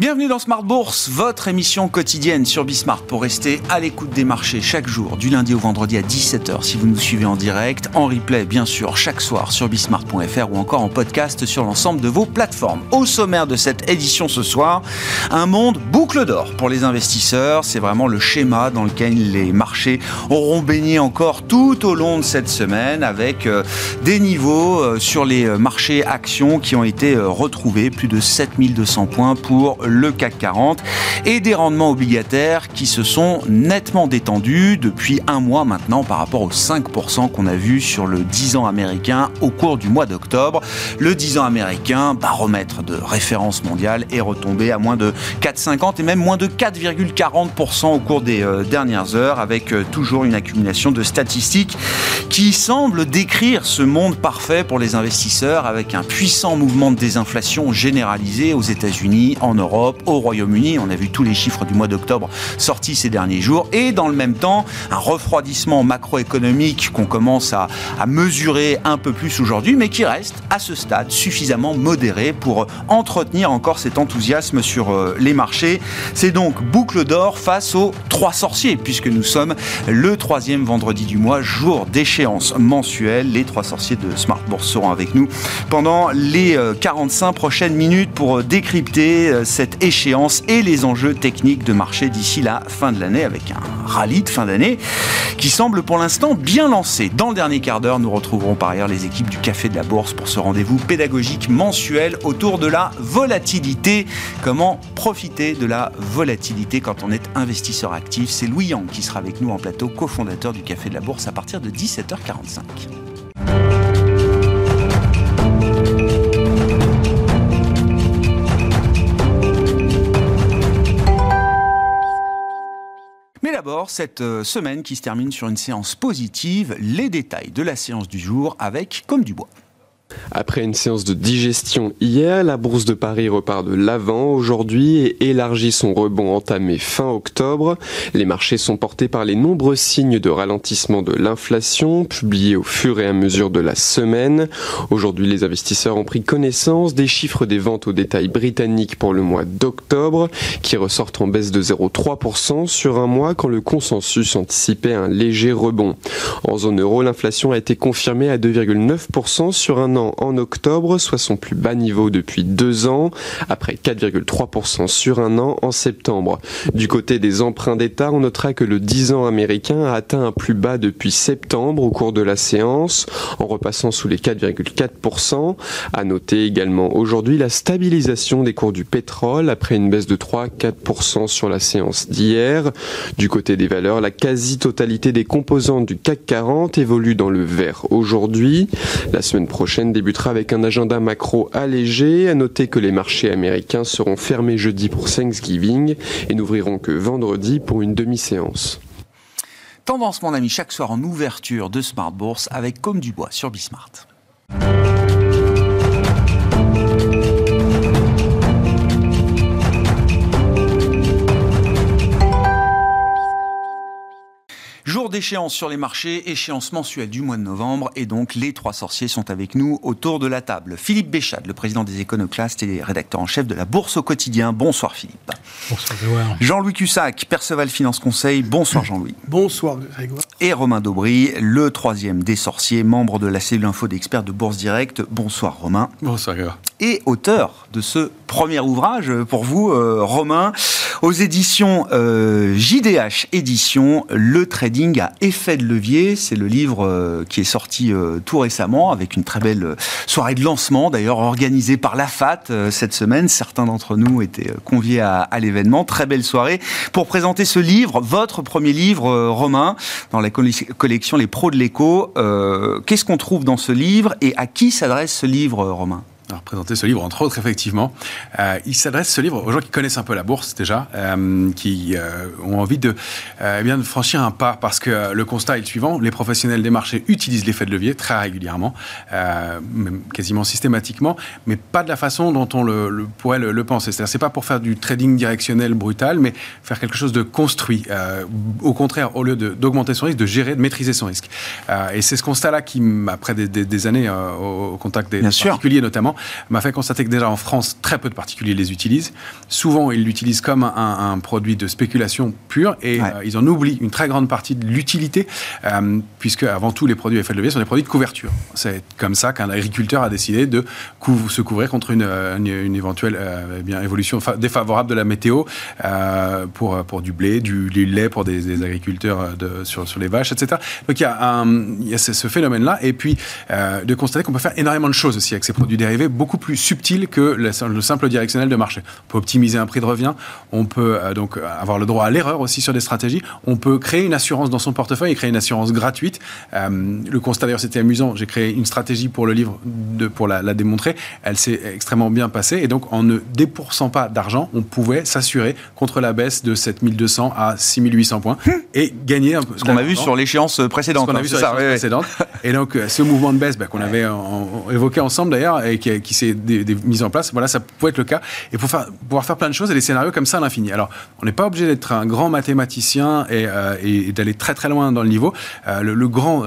Bienvenue dans Smart Bourse, votre émission quotidienne sur Bismart pour rester à l'écoute des marchés chaque jour, du lundi au vendredi à 17h si vous nous suivez en direct, en replay bien sûr chaque soir sur bismart.fr ou encore en podcast sur l'ensemble de vos plateformes. Au sommaire de cette édition ce soir, un monde boucle d'or pour les investisseurs, c'est vraiment le schéma dans lequel les marchés auront baigné encore tout au long de cette semaine avec euh, des niveaux euh, sur les marchés actions qui ont été euh, retrouvés, plus de 7200 points pour le CAC 40, et des rendements obligataires qui se sont nettement détendus depuis un mois maintenant par rapport aux 5% qu'on a vu sur le 10 ans américain au cours du mois d'octobre. Le 10 ans américain, baromètre de référence mondiale, est retombé à moins de 4,50 et même moins de 4,40% au cours des euh, dernières heures, avec euh, toujours une accumulation de statistiques qui semble décrire ce monde parfait pour les investisseurs, avec un puissant mouvement de désinflation généralisé aux États-Unis, en Europe au Royaume-Uni. On a vu tous les chiffres du mois d'octobre sortis ces derniers jours. Et dans le même temps, un refroidissement macroéconomique qu'on commence à, mesurer un peu plus aujourd'hui, mais qui reste à ce stade suffisamment modéré pour entretenir encore cet enthousiasme sur euh, les marchés. C'est donc boucle d'or face aux trois sorciers, puisque nous sommes le troisième vendredi du mois, jour d'échéance mensuelle. Les trois sorciers de Smart Bourse seront avec nous pendant les 45 euh, prochaines minutes pour euh, décrypter cette échéance et les enjeux techniques de marché d'ici la fin de l'année avec un rallye de fin d'année qui semble pour l'instant bien lancé. Dans le dernier quart d'heure, nous retrouverons par ailleurs les équipes du Café de la Bourse pour ce rendez-vous pédagogique mensuel autour de la volatilité. Comment profiter de la volatilité quand on est investisseur actif? C'est Louis Yang qui sera avec nous en plateau, cofondateur du Café de la Bourse à partir de 17h45. D'abord cette euh, semaine qui se termine sur une séance positive, les détails de la séance du jour avec Comme du Bois. Après une séance de digestion hier, la bourse de Paris repart de l'avant aujourd'hui et élargit son rebond entamé fin octobre. Les marchés sont portés par les nombreux signes de ralentissement de l'inflation publiés au fur et à mesure de la semaine. Aujourd'hui, les investisseurs ont pris connaissance des chiffres des ventes au détail britanniques pour le mois d'octobre qui ressortent en baisse de 0,3% sur un mois quand le consensus anticipait un léger rebond. En zone euro, l'inflation a été confirmée à 2,9% sur un an en octobre, soit son plus bas niveau depuis deux ans, après 4,3% sur un an en septembre. Du côté des emprunts d'État, on notera que le 10 ans américain a atteint un plus bas depuis septembre au cours de la séance, en repassant sous les 4,4%. À noter également aujourd'hui la stabilisation des cours du pétrole après une baisse de 3-4% sur la séance d'hier. Du côté des valeurs, la quasi-totalité des composantes du CAC 40 évolue dans le vert aujourd'hui. La semaine prochaine, avec un agenda macro allégé. À noter que les marchés américains seront fermés jeudi pour Thanksgiving et n'ouvriront que vendredi pour une demi-séance. Tendance, mon ami, chaque soir en ouverture de Smart Bourse avec Comme du Bois sur Bismart. Jour d'échéance sur les marchés, échéance mensuelle du mois de novembre, et donc les trois sorciers sont avec nous autour de la table. Philippe Béchade, le président des Éconoclastes et rédacteur en chef de la Bourse au quotidien. Bonsoir Philippe. Bonsoir Grégoire. Jean-Louis Cussac, Perceval Finance Conseil. Bonsoir Jean-Louis. Bonsoir Grégoire. Et Romain Daubry, le troisième des sorciers, membre de la cellule info d'experts de Bourse Direct. Bonsoir Romain. Bonsoir Grégoire. Et auteur de ce premier ouvrage pour vous, euh, Romain, aux éditions euh, JDH Éditions, Le Trading à effet de levier. C'est le livre euh, qui est sorti tout récemment avec une très belle soirée de lancement, d'ailleurs organisée par la FAT cette semaine. Certains d'entre nous étaient conviés à, à l'événement. Très belle soirée pour présenter ce livre, votre premier livre, Romain, dans la collection Les Pros de l'écho. Qu'est-ce qu'on trouve dans ce livre et à qui s'adresse ce livre, Romain? Alors, présenter ce livre, entre autres, effectivement. Euh, il s'adresse, ce livre, aux gens qui connaissent un peu la bourse déjà, euh, qui euh, ont envie de, euh, eh bien, de franchir un pas, parce que le constat est le suivant, les professionnels des marchés utilisent l'effet de levier très régulièrement, même quasiment systématiquement, mais pas de la façon dont on le, le pourrait le, le penser. C'est-à-dire, c'est pas pour faire du trading directionnel brutal, mais faire quelque chose de construit. au contraire, au lieu d'augmenter son risque, de gérer, de maîtriser son risque. et c'est ce constat-là qui, après des, des, des années au contact des particuliers notamment, m'a fait constater que déjà en France, très peu de particuliers les utilisent. Souvent, ils l'utilisent comme un, produit de spéculation pure et ils en oublient une très grande partie de l'utilité, puisque avant tout, les produits à effet de levier sont des produits de couverture. C'est comme ça qu'un agriculteur a décidé de se couvrir contre une, une, éventuelle eh bien, évolution défavorable de la météo pour, pour du blé, du, lait pour des, agriculteurs de, sur, sur les vaches, etc. Donc il y a, un, il y a ce, phénomène-là, et puis euh, de constater qu'on peut faire énormément de choses aussi avec ces produits dérivés, beaucoup plus subtils que le, simple directionnel de marché. On peut optimiser un prix de revient, on peut euh, donc avoir le droit à l'erreur aussi sur des stratégies, on peut créer une assurance dans son portefeuille et créer une assurance gratuite. Euh, le constat d'ailleurs c'était amusant, j'ai créé une stratégie pour le livre de, pour la, la démontrer, elle s'est extrêmement bien passée, et donc en ne dépoursant pas d'argent, on pouvait s'assurer contre la baisse de 7200 à 6800 points et gagner un peu. Ce qu'on a vu sur l'échéance précédente. Ce qu'on a vu sur l'échéance précédente. Et donc, euh, ce mouvement de baisse bah, qu'on avait évoqué ensemble d'ailleurs et qui, s'est mis en place, voilà, ça pouvait être le cas. Et pour faire, pouvoir faire plein de choses et des scénarios comme ça à l'infini. Alors, on n'est pas obligé d'être un grand mathématicien et, euh, et d'aller très très loin dans le niveau. Euh, le, grand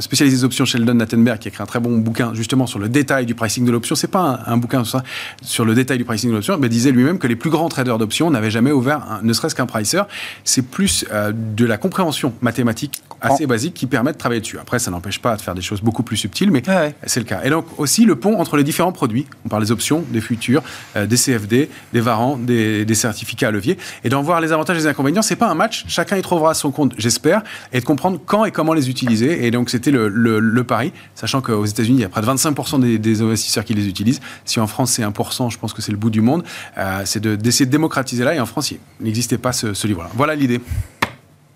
spécialisé des options Sheldon Nattenberg qui a écrit un très bon bouquin justement sur le détail du pricing de l'option. C'est pas un, bouquin sur, ça, sur le détail du pricing de l'option, mais disait lui-même que les plus grands traders d'options n'avaient jamais ouvert ne serait-ce qu'un pricer. C'est plus de la compréhension mathématique assez basique qui permet de travailler dessus. Après, ça n'empêche pas de faire des choses beaucoup plus subtiles, mais c'est le cas. Et donc aussi le pont entre les différents produits. On parle des options, des futurs, euh, des CFD, des varants, des, certificats à levier, et d'en voir les avantages et les inconvénients. C'est pas un match. Chacun y trouvera son compte, j'espère, et de comprendre quand et comment les utiliser. Et donc c'était le, pari, sachant qu'aux États-Unis, il y a près de 25% des, investisseurs qui les utilisent. Si en France c'est 1%, je pense que c'est le bout du monde. Euh, c'est d'essayer de, démocratiser là. Et en France, il n'existait pas ce, ce livre-là. Voilà l'idée.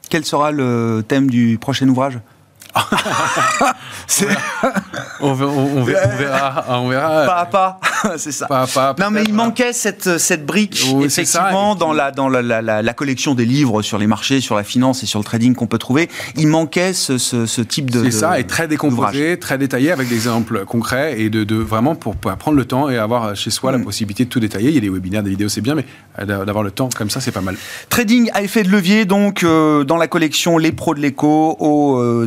Quel sera le thème du prochain ouvrage? on, verra, on, verra, Pas à pas, c'est ça. non, mais il manquait cette, cette brique, effectivement, dans, la, dans la, la, collection des livres sur les marchés, sur la finance et sur le trading qu'on peut trouver. Il manquait ce, ce, type de. C'est ça, et très décomposé, très détaillé, avec des exemples concrets, et de, de vraiment pour, prendre le temps et avoir chez soi la mm. possibilité de tout détailler. Il y a des webinaires, des vidéos, c'est bien, mais euh, d'avoir le temps comme ça, c'est pas mal. Trading à effet de levier, donc, euh, dans la collection Les Pros de l'écho, aux euh,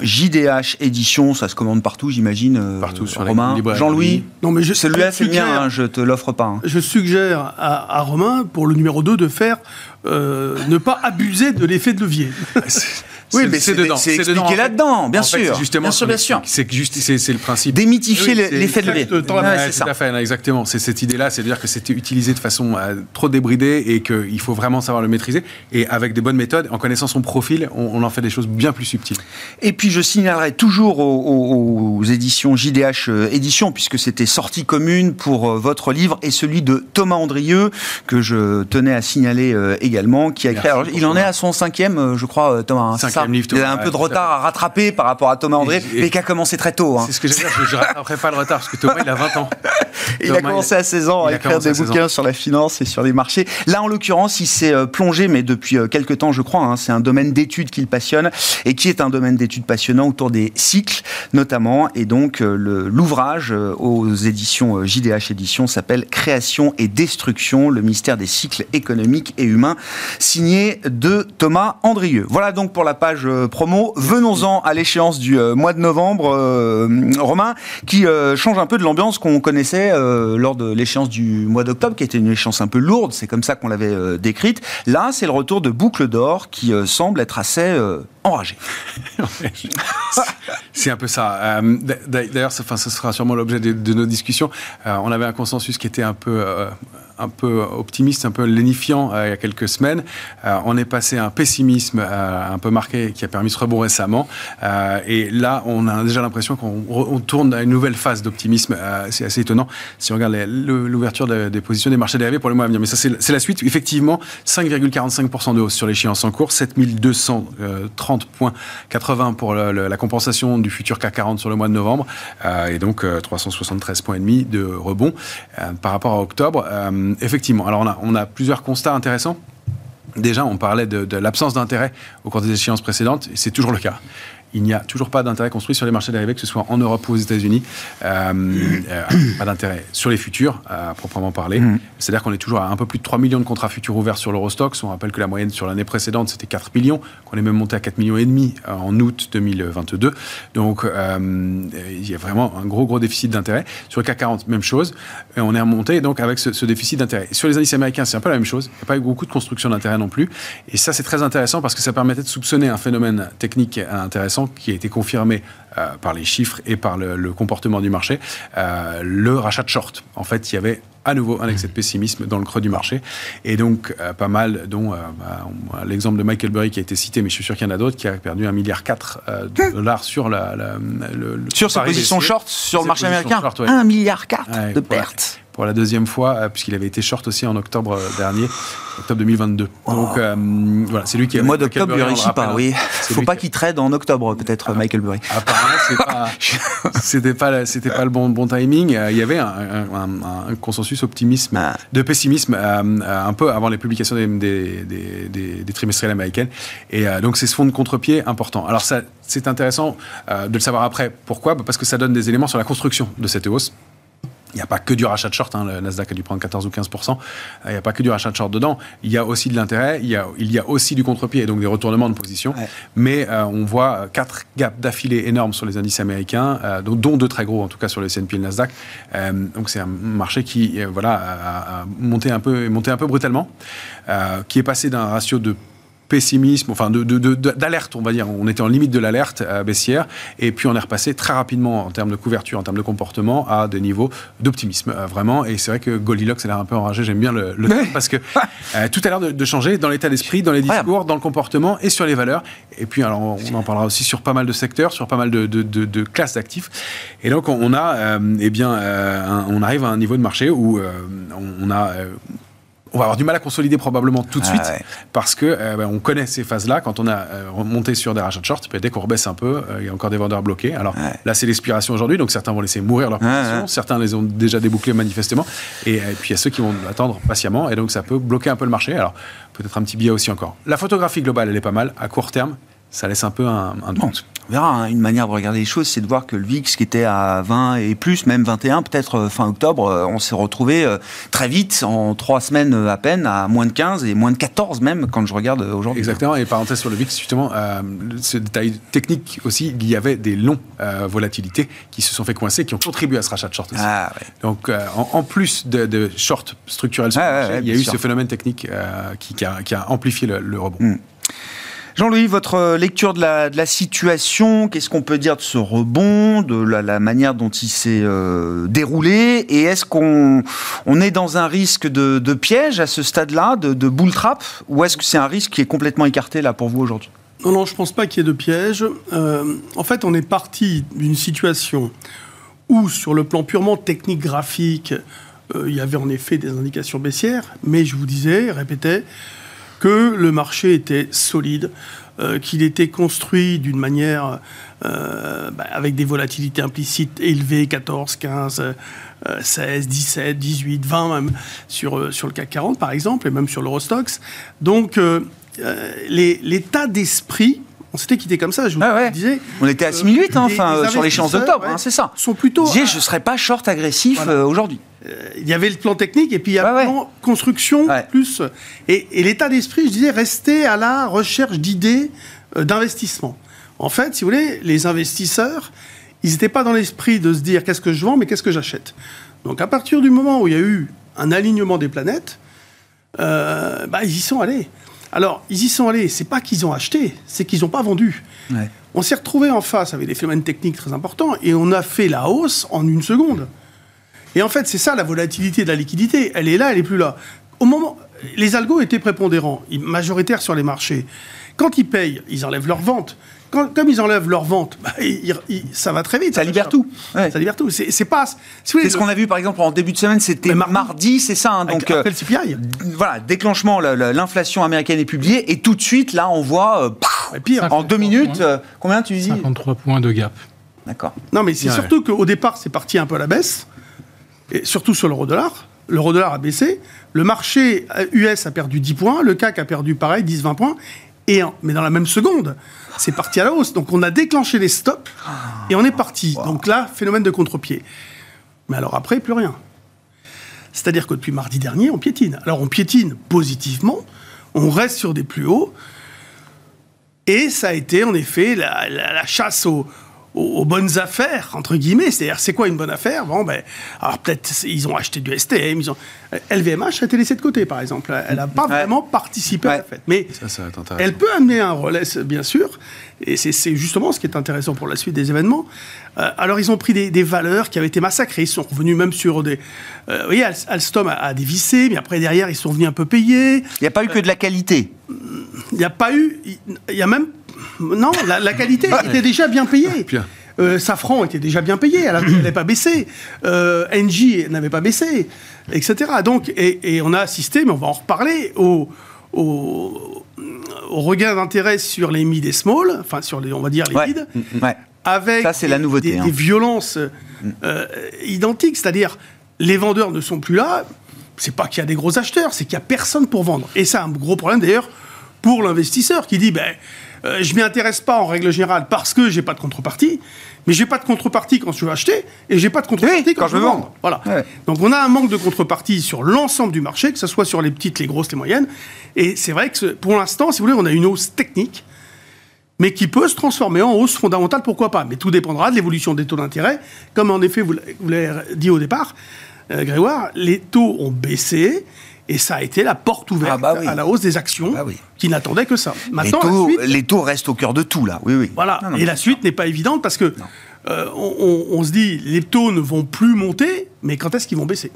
JDH édition, ça se commande partout, j'imagine. Euh, partout sur Romain. Jean-Louis Non, mais celui-là, c'est bien, hein, je te l'offre pas. Hein. Je suggère à, Romain, pour le numéro 2, de faire euh, ne pas abuser de l'effet de levier. Oui, mais c'est dedans. C'est expliqué là-dedans, bien sûr. justement, bien sûr, bien sûr. C'est c'est le principe. Démythifier l'effet de levier. c'est ça. Tout à fait, exactement. C'est cette idée-là, c'est-à-dire que c'était utilisé de façon euh, trop débridée et qu'il faut vraiment savoir le maîtriser. Et avec des bonnes méthodes, en connaissant son profil, on, en fait des choses bien plus subtiles. Et puis, je signalerai toujours aux, éditions JDH euh, Éditions, puisque c'était sortie commune pour euh, votre livre et celui de Thomas Andrieux, que je tenais à signaler également, qui a écrit. il en est à son cinquième, je crois, Thomas. Hein, il a un peu de retard à rattraper par rapport à Thomas André, mais qui a commencé très tôt. Hein. C'est ce que je veux dire, je ne rattraperai pas le retard, parce que Thomas, il a 20 ans. il a commencé à 16 ans à écrire des bouquins sur la finance et sur les marchés. Là, en l'occurrence, il s'est euh, plongé, mais depuis euh, quelques temps, je crois, hein, c'est un domaine d'études qu'il passionne, et qui est un domaine d'études passionnant autour des cycles, notamment. Et donc, euh, l'ouvrage aux éditions JDH Éditions s'appelle Création et destruction, le mystère des cycles économiques et humains, signé de Thomas Andrieux. Voilà donc pour la page euh, promo. Venons-en à l'échéance du euh, mois de novembre, euh, Romain, qui change un peu de l'ambiance qu'on connaissait lors de l'échéance du mois d'octobre, qui était une échéance un peu lourde, c'est comme ça qu'on l'avait décrite. Là, c'est le retour de Boucle d'Or qui semble être assez enragé. c'est un peu ça. D'ailleurs, ce sera sûrement l'objet de, nos discussions. on avait un consensus qui était un peu un peu optimiste, un peu lénifiant euh, il y a quelques semaines. Euh, on est passé à un pessimisme euh, un peu marqué qui a permis ce rebond récemment. et là, on a déjà l'impression qu'on tourne à une nouvelle phase d'optimisme. c'est assez étonnant si on regarde l'ouverture des positions des marchés dérivés pour le mois à venir. Mais ça, c'est la suite. Effectivement, 5,45% de hausse sur l'échéance en cours, 7230 points 80 pour la compensation du futur CAC 40 sur le mois de novembre, et donc 373 points et demi de rebond par rapport à octobre. Euh, effectivement, alors on a, on a plusieurs constats intéressants. Déjà, on parlait de, l'absence d'intérêt au cours des échéances précédentes, et c'est toujours le cas. Il n'y a toujours pas d'intérêt construit sur les marchés dérivés, que ce soit en Europe ou aux États-Unis. Euh, euh, pas d'intérêt sur les futurs, à proprement parler. Mm. C'est-à-dire qu'on est toujours à un peu plus de 3 millions de contrats futurs ouverts sur l'Eurostox. On rappelle que la moyenne sur l'année précédente, c'était 4 millions, qu'on est même monté à 4 millions et demi euh, en août 2022. Donc, euh, il y a vraiment un gros, gros déficit d'intérêt. Sur le CAC 40, même chose. Et on est remonté donc avec ce, ce déficit d'intérêt. Sur les indices américains, c'est un peu la même chose. Il n'y a pas eu beaucoup de construction d'intérêt non plus. Et ça, c'est très intéressant parce que ça permettait de soupçonner un phénomène technique intéressant qui a été confirmé euh, par les chiffres et par le, le comportement du marché, euh, le rachat de short. En fait, il y avait à nouveau un excès de pessimisme dans le creux du marché. Et donc, euh, pas mal, dont bah, l'exemple de Michael Burry qui a été cité, mais je suis sûr qu'il y en a d'autres, qui a perdu 1,4 milliard de dollars sur la, la- le, le Sur positions baissier. short sur le marché américain, short, ouais. 1 milliard 4 Ouais, de pertes. Pour la deuxième fois, euh, puisqu'il avait été short aussi en octobre euh, dernier, octobre 2022. Donc, euh, voilà, c'est lui qui Le mois d'octobre le réussit pas, rappelle, oui. hein. C'est Faut pas qu'il trade en octobre, peut-être, Michael Burry. Apparemment, pas- c'était pas, pas le bon, bon timing. Il y avait un, un- un- un consensus optimisme, Ah. de pessimisme, un peu avant les publications des, des, des- des- des trimestriels américaines. Et donc, c'est ce fond de contre-pied important. Alors, ça, c'est intéressant de le savoir après. Pourquoi? Parce que ça donne des éléments sur la construction de cette hausse. Il n'y a pas que du rachat de short, hein, le Nasdaq a dû prendre 14 ou 15% Euh, Il n'y a pas que du rachat de short dedans. Il y a aussi de l'intérêt, il y a, il y a aussi du contre-pied, et donc des retournements de position. Ouais. Mais euh, on voit euh, quatre gaps d'affilée énormes sur les indices américains, euh, dont, deux très gros en tout cas sur le S&P et le Nasdaq. Euh, donc c'est un marché qui voilà a, a monté un peu monté un peu brutalement, qui est passé d'un ratio de pessimisme, enfin de, de- de- de- d'alerte, on va dire. On était en limite de l'alerte baissière, et puis on est repassé très rapidement en termes de couverture, en termes de comportement, à des niveaux d'optimisme, euh, vraiment. Et c'est vrai que Goldilocks a l'air un peu enragé. J'aime bien le, le terme, parce que euh, tout a l'air de, changer dans l'état d'esprit, dans les discours, dans le comportement et sur les valeurs. Et puis, alors, on en parlera aussi sur pas mal de secteurs, sur pas mal de, classes d'actifs. Et donc, on, a, euh, eh bien, euh, un- on arrive à un niveau de marché où on, on a on va avoir du mal à consolider probablement tout de Ah suite ouais. parce que euh, ben, on connaît ces phases-là. Quand on a euh, remonté sur des rachats de short, puis dès qu'on rebaisse un peu, euh, il y a encore des vendeurs bloqués. Alors Ouais. là, c'est l'expiration aujourd'hui, donc certains vont laisser mourir leur position, ouais. certains les ont déjà débouclés manifestement, et, euh, puis il y a ceux qui vont attendre patiemment, et donc ça peut bloquer un peu le marché. Alors peut-être un petit biais aussi encore. La photographie globale, elle est pas mal. À court terme, ça laisse un peu un, un doute. On verra. hein. Une manière de regarder les choses, c'est de voir que le VIX, qui était à 20 et plus, même 21, peut-être euh, fin octobre, euh, on s'est retrouvé euh, très vite, en trois semaines à peine, à moins de 15 et moins de 14 même, quand je regarde aujourd'hui. Exactement, et parenthèse sur le VIX, justement, euh, ce détail technique aussi, il y avait des longs euh, volatilités qui se sont fait coincer, qui ont contribué à ce rachat de short aussi. Ah, ouais. Donc, euh, en, en plus de, de short structurel sur Ouais, le ouais, marché, ouais, il y a eu sûr. ce phénomène technique qui, qui a, qui a amplifié le, le rebond. Mm. Jean-Louis, votre euh, lecture de la, situation, qu'est-ce qu'on peut dire de ce rebond, de la, manière dont il s'est euh, déroulé, et est-ce qu'on on est dans un risque de, piège à ce stade-là, de, de bull trap, ou est-ce que c'est un risque qui est complètement écarté là pour vous aujourd'hui? Non, non, je pense pas qu'il y ait de piège. Euh, en fait, on est parti d'une situation où, sur le plan purement technique graphique, il y avait en effet des indications baissières, mais je vous disais, répétais, que le marché était solide, euh, qu'il était construit d'une manière euh, bah, avec des volatilités implicites élevées, 14, 15, euh, 16, 17, 18, 20 même, sur, euh, sur le CAC 40 par exemple, et même sur l'Eurostox. Donc, l'état d'esprit, on s'était quitté comme ça, je vous Ah ouais. disais. On était à 6008, hein, les- enfin, les euh, sur l'échéance d'octobre, hein, c'est ça. Sont plutôt. À- je ne serais pas short agressif Voilà. euh, aujourd'hui. il y avait le plan technique et puis il y a Ouais, le plan construction Ouais. plus. Et, et l'état d'esprit, je disais, rester à la recherche d'idées euh, d'investissement. En fait, si vous voulez, les investisseurs, ils n'étaient pas dans l'esprit de se dire qu'est-ce que je vends, mais qu'est-ce que j'achète. Donc à partir du moment où il y a eu un alignement des planètes, euh, bah, ils y sont allés. Alors, ils y sont allés, c'est pas qu'ils ont acheté, c'est qu'ils n'ont pas vendu. Ouais. On s'est retrouvé en face avec des phénomènes techniques très importants et on a fait la hausse en une seconde. Et en fait, c'est ça la volatilité de la liquidité. Elle est là, elle est plus là. Au moment, les algos étaient prépondérants, majoritaires sur les marchés. Quand ils payent, ils enlèvent leur vente. Quand- comme ils enlèvent leur vente, bah, ils- ils- ça va très vite. Ça libère tout. Ouais. Ça libère tout. C'est c'est pas. si C'est ce qu'on a vu par exemple en début de semaine, c'était mardi. mardi, c'est ça. hein, avec- donc, euh, après le CPI. voilà, déclenchement, la- la- l'inflation américaine est publiée et tout de suite, là, on voit, euh, pff, Et pire. en deux minutes, euh, combien tu dis 53 points de gap. D'accord. Non, mais c'est Ouais. surtout qu'au départ, c'est parti un peu à la baisse, et surtout sur l'euro-dollar. L'euro-dollar a baissé, le marché euh, US a perdu 10 points, le CAC a perdu pareil, 10-20 points, Et mais dans la même seconde, c'est parti à la hausse. Donc on a déclenché les stops et on est parti. Donc là, phénomène de contre-pied. Mais alors après, plus rien. C'est-à-dire que depuis mardi dernier, on piétine. Alors on piétine positivement, on reste sur des plus hauts. Et ça a été en effet la, chasse aux, bonnes affaires, entre guillemets. C'est-à-dire, c'est quoi une bonne affaire? Bon, ben, alors peut-être ils ont acheté du STM, ils ont... LVMH a été laissé de côté, par exemple. Elle n'a pas vraiment participé à la fête. Mais elle peut amener un relais, bien sûr. Et c'est justement ce qui est intéressant pour la suite des événements. Euh, alors, ils ont pris des, valeurs qui avaient été massacrées. Ils sont revenus même sur des. Euh, vous voyez, Alstom a, a, dévissé, mais après, derrière, ils sont venus un peu payer. Il n'y a pas eu que de la qualité. Il n'y a pas eu. Il y a même. Non, la, qualité était déjà bien payée. Euh, Safran était déjà bien payé, elle n'avait pas baissé. Euh, Engie n'avait pas baissé, etc. Donc, et, on a assisté, mais on va en reparler, au, au, regain d'intérêt sur les mid et small, enfin sur les, on va dire les mid, avec Ça, c'est la nouveauté, des, hein. violences euh, identiques, c'est-à-dire les vendeurs ne sont plus là. C'est pas qu'il y a des gros acheteurs, c'est qu'il y a personne pour vendre. Et c'est un gros problème d'ailleurs pour l'investisseur qui dit ben euh, je m'y intéresse pas en règle générale parce que j'ai pas de contrepartie, mais j'ai pas de contrepartie quand je veux acheter et j'ai pas de contrepartie quand, je veux vendre. Voilà. Donc on a un manque de contrepartie sur l'ensemble du marché, que ce soit sur les petites, les grosses, les moyennes. Et c'est vrai que pour l'instant, si vous voulez, on a une hausse technique, mais qui peut se transformer en hausse fondamentale, pourquoi pas. Mais tout dépendra de l'évolution des taux d'intérêt. Comme en effet vous l'avez dit au départ, euh, Grégoire, les taux ont baissé. Et ça a été la porte ouverte ah bah à la hausse des actions bah qui n'attendaient que ça. Maintenant, les taux, les taux, restent au cœur de tout, là. Oui, oui. Voilà. et la suite n'est pas évidente parce que euh, on, se dit les taux ne vont plus monter, mais quand est-ce qu'ils vont baisser?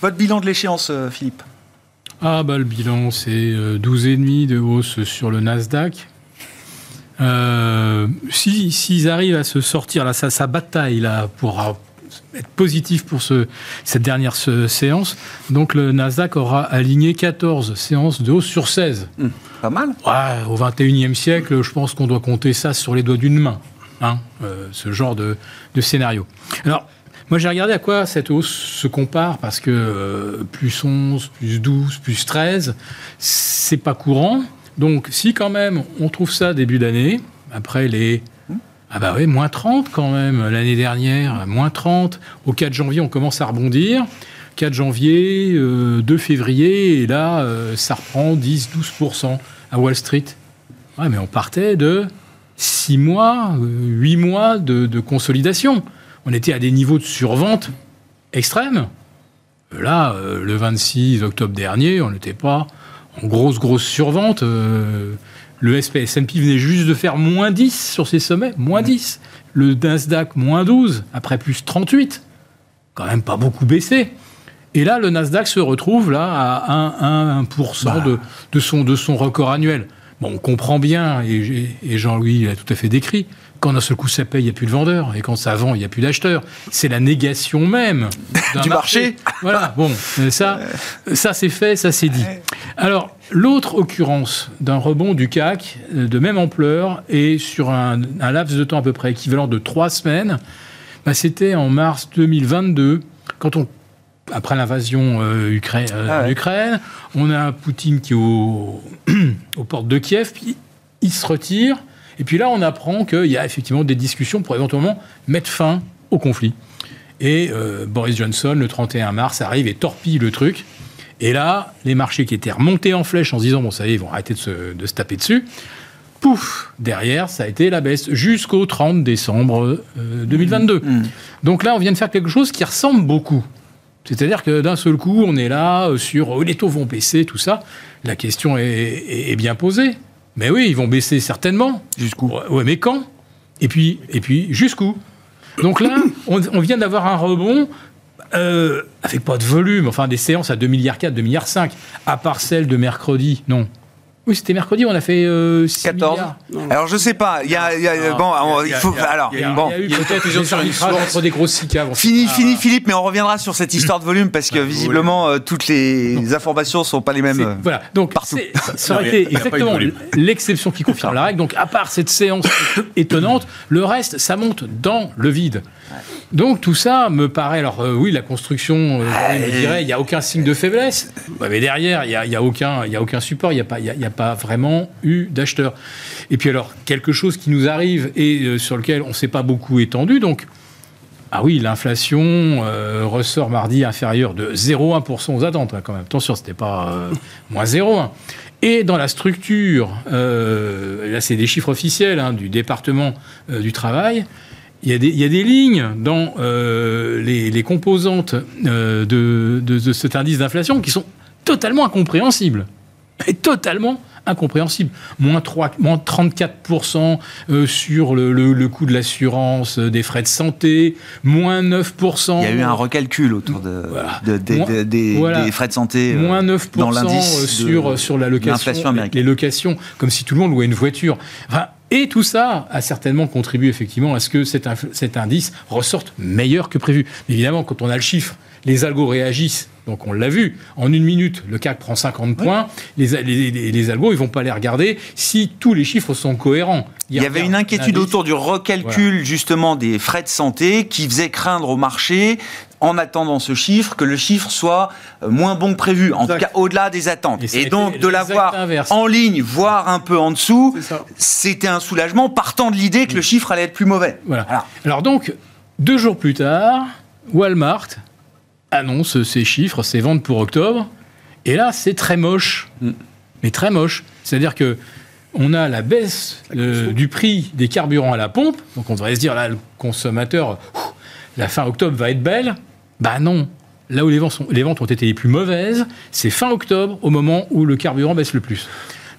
Votre bilan de l'échéance, euh, Philippe? Ah, bah le bilan, c'est 12,5 euh, de hausse sur le Nasdaq. S'ils si, arrivent à se sortir, là, sa, sa bataille là, pour être positif pour ce, cette dernière séance. Donc le Nasdaq aura aligné 14 séances de hausse sur 16. Hmm, pas mal. Ouais, au 21e siècle, je pense qu'on doit compter ça sur les doigts d'une main, hein, euh, ce genre de, de, scénario. Alors, moi j'ai regardé à quoi cette hausse se compare, parce que euh, plus 11, plus 12, plus 13, c'est pas courant. Donc si quand même on trouve ça début d'année, après les ah bah oui, moins 30 quand même l'année dernière, moins 30. Au 4 janvier, on commence à rebondir. 4 janvier, 2 euh, février, et là, euh, ça reprend 10-12% à Wall Street. Ouais, mais on partait de 6 mois, 8 euh, mois de, de, consolidation. On était à des niveaux de survente extrêmes. Là, le 26 octobre dernier, on n'était pas en grosse, grosse survente. Le S&P venait juste de faire moins 10 sur ses sommets, moins 10. Le Nasdaq, moins 12, après plus 38. Quand même pas beaucoup baissé. Et là, le Nasdaq se retrouve là à 1%, 1 bah. de, de, son, de son record annuel. Bon, on comprend bien, et, et Jean-Louis l'a tout à fait décrit, quand d'un seul coup ça paye, il n'y a plus de vendeurs. Et quand ça vend, il n'y a plus d'acheteurs. C'est la négation même du marché. Voilà, bon, ça, ça c'est fait, ça c'est dit. Alors, l'autre occurrence d'un rebond du CAC euh, de même ampleur et sur un, laps de temps à peu près équivalent de trois semaines, bah, c'était en mars 2022, quand on après l'invasion euh, Ukraine, euh, ah Ukraine, on a Poutine qui est au, aux portes de Kiev, puis il se retire. Et puis là, on apprend qu'il y a effectivement des discussions pour éventuellement mettre fin au conflit. Et euh, Boris Johnson, le 31 mars, arrive et torpille le truc. Et là, les marchés qui étaient remontés en flèche en se disant, bon, ça y est, ils vont arrêter de se, taper dessus, pouf, derrière, ça a été la baisse jusqu'au 30 décembre 2022. Mmh. Mmh. Donc là, on vient de faire quelque chose qui ressemble beaucoup. C'est-à-dire que d'un seul coup, on est là euh, sur oh, les taux vont baisser, tout ça. La question est bien posée. Mais oui, ils vont baisser certainement. Jusqu'où? Ouais, mais quand? Et puis, et puis jusqu'où? Donc là, on, vient d'avoir un rebond euh, avec pas de volume, enfin des séances à 2 milliards 4, 2 milliards 5, à part celle de mercredi. Non, oui, c'était mercredi, on a fait 14. Euh, alors je sais pas, il y a, bon, il faut alors il y a, bon, il y a eu peut-être une entre des grosses SICA. Fini, fini, Philippe, mais on reviendra sur cette histoire de volume parce que visiblement euh, toutes les informations sont pas les mêmes. Euh, voilà, donc ça aurait été exactement l'exception qui confirme la règle. Donc à part cette séance étonnante, le reste, ça monte dans le vide. Donc tout ça me paraît, alors oui, la construction, je dirais, il n'y a aucun signe de faiblesse, mais derrière, il n'y a, a, aucun, y a aucun support, il n'y a pas, il y a pas vraiment eu d'acheteurs. Et puis alors, quelque chose qui nous arrive et euh, sur lequel on ne s'est pas beaucoup étendu, donc ah oui, l'inflation euh, ressort mardi inférieure de 0,1% aux attentes, hein, quand même. Attention, c'était pas euh, moins 0,1. Et dans la structure, euh, là c'est des chiffres officiels hein, du département du travail, il y, a des, il y, a des, lignes dans les, les, composantes de, de, de, cet indice d'inflation qui sont totalement incompréhensibles. Et totalement incompréhensible. Moins, 3, moins 34% euh, sur le, le, coût de l'assurance euh, des frais de santé, moins 9%. Il y a eu un recalcul autour de, de, de, des, des, frais de santé. Euh, moins 9% dans l'indice sur, sur la location, les locations, comme si tout le monde louait une voiture. Enfin, et tout ça a certainement contribué effectivement à ce que cet, cet indice ressorte meilleur que prévu. évidemment, quand on a le chiffre, les algos réagissent donc on l'a vu, en une minute, le CAC prend 50 points, les, les, les, algos, ils vont pas les regarder si tous les chiffres sont cohérents. Il y avait une inquiétude autour du recalcul justement des frais de santé qui faisait craindre au marché en attendant ce chiffre, que le chiffre soit euh, moins bon que prévu, en tout cas au-delà des attentes. Et, donc de l'avoir en ligne, voire un peu en dessous, c'était un soulagement partant de l'idée que le chiffre allait être plus mauvais. voilà. Alors donc, deux jours plus tard, Walmart annonce ses chiffres, ses ventes pour octobre. Et là, c'est très moche. Mm. Mais très moche. C'est-à-dire que on a la baisse euh, du prix des carburants à la pompe. Donc on devrait se dire, là, le consommateur, la fin octobre va être belle. Bah non. Là où les ventes, les ventes ont été les plus mauvaises, c'est fin octobre, au moment où le carburant baisse le plus.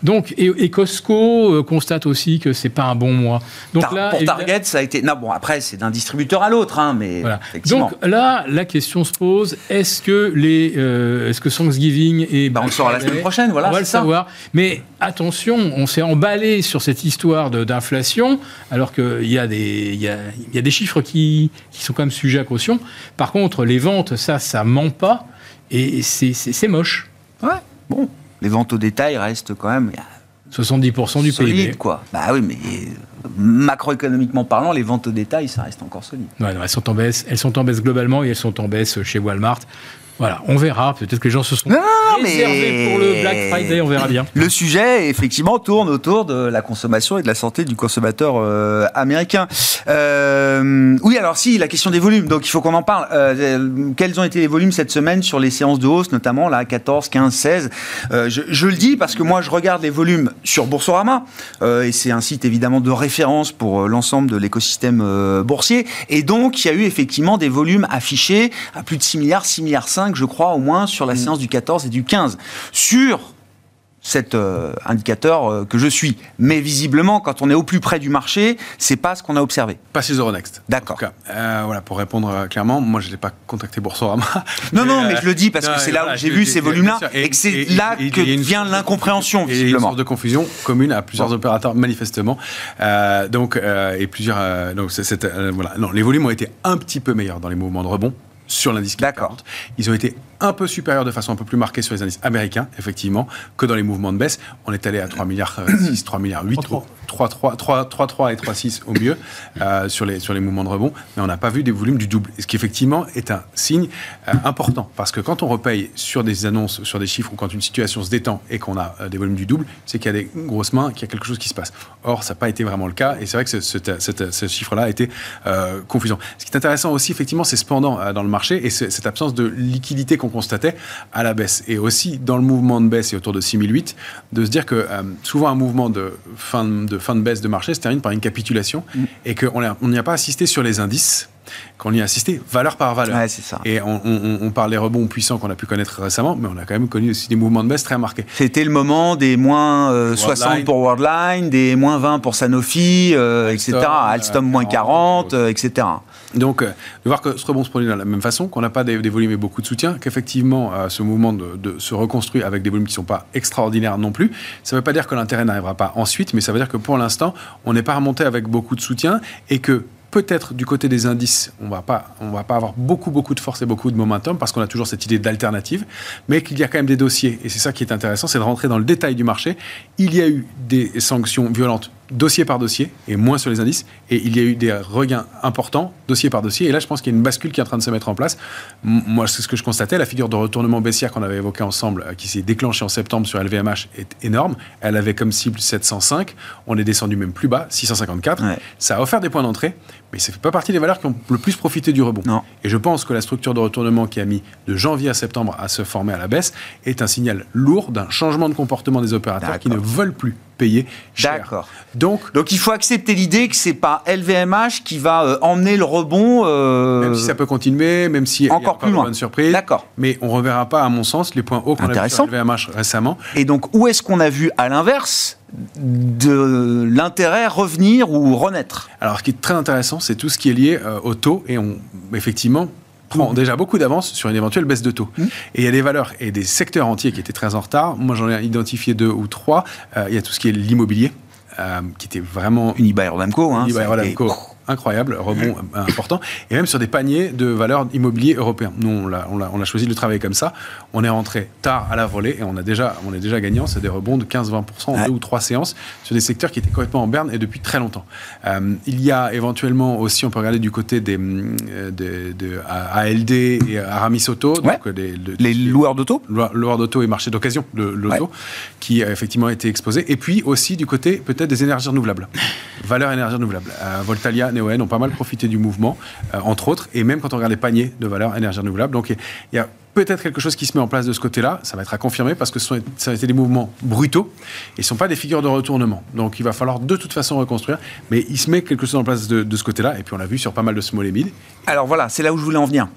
Donc, et, Costco euh, constate aussi que c'est pas un bon mois. Donc là, pour Target, ça a été. Non, bon, après, c'est d'un distributeur à l'autre, hein, mais. Donc là, la question se pose est-ce que les, euh, est-ce que Thanksgiving et bah, on le saura la semaine prochaine, voilà. On va le savoir. Mais attention, on s'est emballé sur cette histoire d'inflation, alors qu'il y a des, il y a, y a des chiffres qui, qui sont quand même sujets à caution. Par contre, les ventes, ça, ça ment pas, et c'est moche. Ouais. Bon les ventes au détail restent quand même 70% du solide, PIB. quoi. Bah oui, mais macroéconomiquement parlant, les ventes au détail, ça reste encore solide. elles sont en baisse. Elles sont en baisse globalement et elles sont en baisse chez Walmart. Voilà, on verra. Peut-être que les gens se sont réservés pour le Black Friday, on verra bien. Le sujet, effectivement, tourne autour de la consommation et de la santé du consommateur euh, américain. Euh, oui, alors si, la question des volumes, donc il faut qu'on en parle. Euh, quels ont été les volumes cette semaine sur les séances de hausse, notamment là, 14, 15, 16 je, je, le dis parce que moi, je regarde les volumes sur Boursorama, et c'est un site évidemment de référence pour l'ensemble de l'écosystème boursier. Et donc, il y a eu effectivement des volumes affichés à plus de 6 milliards, 6 milliards 5 je crois, au moins, sur la mm. séance du 14 et du 15. Sur cet euh, indicateur euh, que je suis. Mais visiblement, quand on est au plus près du marché, c'est pas ce qu'on a observé. Pas chez Euronext. D'accord. Euh, voilà, pour répondre clairement, moi je n'ai pas contacté Boursorama. Non, non, mais je le dis parce que c'est là où j'ai vu ces volumes-là et, que c'est là que vient l'incompréhension visiblement. Il y a une sorte de confusion commune à plusieurs opérateurs manifestement. donc et plusieurs. donc voilà. Non, les volumes ont été un petit peu meilleurs dans les mouvements de rebond sur l'indice 40. Ils ont été un peu supérieurs de façon un peu plus marquée sur les indices américains, effectivement, que dans les mouvements de baisse. On est allé à 3 milliards 6, 3 milliards 8, 3, 3, 3, 3, 3 et 3, 6 au mieux euh, sur, les, sur les mouvements de rebond, mais on n'a pas vu des volumes du double. Ce qui, effectivement, est un signe euh, important. Parce que quand on repaye sur des annonces, sur des chiffres, ou quand une situation se détend et qu'on a euh, des volumes du double, c'est qu'il y a des grosses mains, qu'il y a quelque chose qui se passe. Or, ça n'a pas été vraiment le cas, et c'est vrai que ce, ce, ce chiffre-là a été confusant. Ce qui est intéressant aussi, effectivement, c'est cependant dans le marché, et cette absence de liquidité qu'on constatait à la baisse. Et aussi, dans le mouvement de baisse et autour de 6008, de se dire que souvent un mouvement de fin de fin de baisse de marché se termine par une capitulation mm. et qu'on n'y a pas assisté sur les indices qu'on y a assisté valeur par valeur. Et on, parle des rebonds puissants qu'on a pu connaître récemment, mais on a quand même connu aussi des mouvements de baisse très marqués. C'était le moment des moins 60 euh, pour Worldline, des moins 20 pour Sanofi, euh, etc. Alstom moins 40, etc. Donc, de voir que ce rebond se produit de la même façon, qu'on n'a pas des, volumes et beaucoup de soutien, qu'effectivement, euh, ce mouvement de, se reconstruit avec des volumes qui ne sont pas extraordinaires non plus, ça ne veut pas dire que l'intérêt n'arrivera pas ensuite, mais ça veut dire que pour l'instant, on n'est pas remonté avec beaucoup de soutien et que peut-être du côté des indices, on va pas, on va pas avoir beaucoup, beaucoup de force et beaucoup de momentum parce qu'on a toujours cette idée d'alternative, mais qu'il y a quand même des dossiers. Et c'est ça qui est intéressant, c'est de rentrer dans le détail du marché. Il y a eu des sanctions violentes dossier par dossier et moins sur les indices. Et il y a eu des regains importants, dossier par dossier. Et là, je pense qu'il y a une bascule qui est en train de se mettre en place. moi, c'est ce que je constatais. La figure de retournement baissière qu'on avait évoquée ensemble, euh, qui s'est déclenchée en septembre sur LVMH, est énorme. Elle avait comme cible 705. On est descendu même plus bas, 654. Ça a offert des points d'entrée, mais ça ne fait pas partie des valeurs qui ont le plus profité du rebond. Non. Et je pense que la structure de retournement qui a mis de janvier à septembre à se former à la baisse est un signal lourd d'un changement de comportement des opérateurs qui ne veulent plus payer cher. D'accord. Donc, Donc il faut accepter l'idée que c'est pas LVMH qui va euh, emmener le rebond. euh, même si ça peut continuer, même si encore il y a plus loin. bonnes surprises, D'accord. mais on reverra pas, à mon sens, les points hauts qu'on a vu sur LVMH récemment. Et donc où est-ce qu'on a vu à l'inverse de l'intérêt revenir ou renaître Alors, ce qui est très intéressant, c'est tout ce qui est lié euh, au taux, et on, effectivement, prend déjà beaucoup d'avance sur une éventuelle baisse de taux. Mmh. Et il y a des valeurs et des secteurs entiers qui étaient très en retard. Moi, j'en ai identifié deux ou trois. Euh, il y a tout ce qui est l'immobilier, euh, qui était vraiment Unibail Rodamco. Hein, Unibail a incroyable, rebond important, et même sur des paniers de valeurs immobiliers européens. Nous, on l'a, on a choisi de le travailler comme ça. On est rentré tard à la volée et on, a déjà, on est déjà gagnant. C'est des rebonds de 15-20% en Ouais. deux ou trois séances sur des secteurs qui étaient complètement en berne et depuis très longtemps. Euh, il y a éventuellement aussi, on peut regarder du côté des, euh, de, de ALD et Aramis Auto, donc Ouais. euh, des- de- Les des- loueurs d'auto loi d'auto et marché d'occasion de l'auto, Ouais. qui a effectivement été exposé. Et puis aussi du côté peut-être des énergies renouvelables. Valeurs énergies renouvelables. Euh, Voltalia, Neoen ont pas mal profité du mouvement, euh, entre autres, et même quand on regarde les paniers de valeurs énergies renouvelables. Donc il y a peut-être quelque chose qui se met en place de ce côté-là. Ça va être à confirmer parce que ce sont, ça a été des mouvements brutaux et ne sont pas des figures de retournement. Donc il va falloir de toute façon reconstruire. Mais il se met quelque chose en place de, de ce côté-là. Et puis on l'a vu sur pas mal de small et mid. Alors voilà, c'est là où je voulais en venir.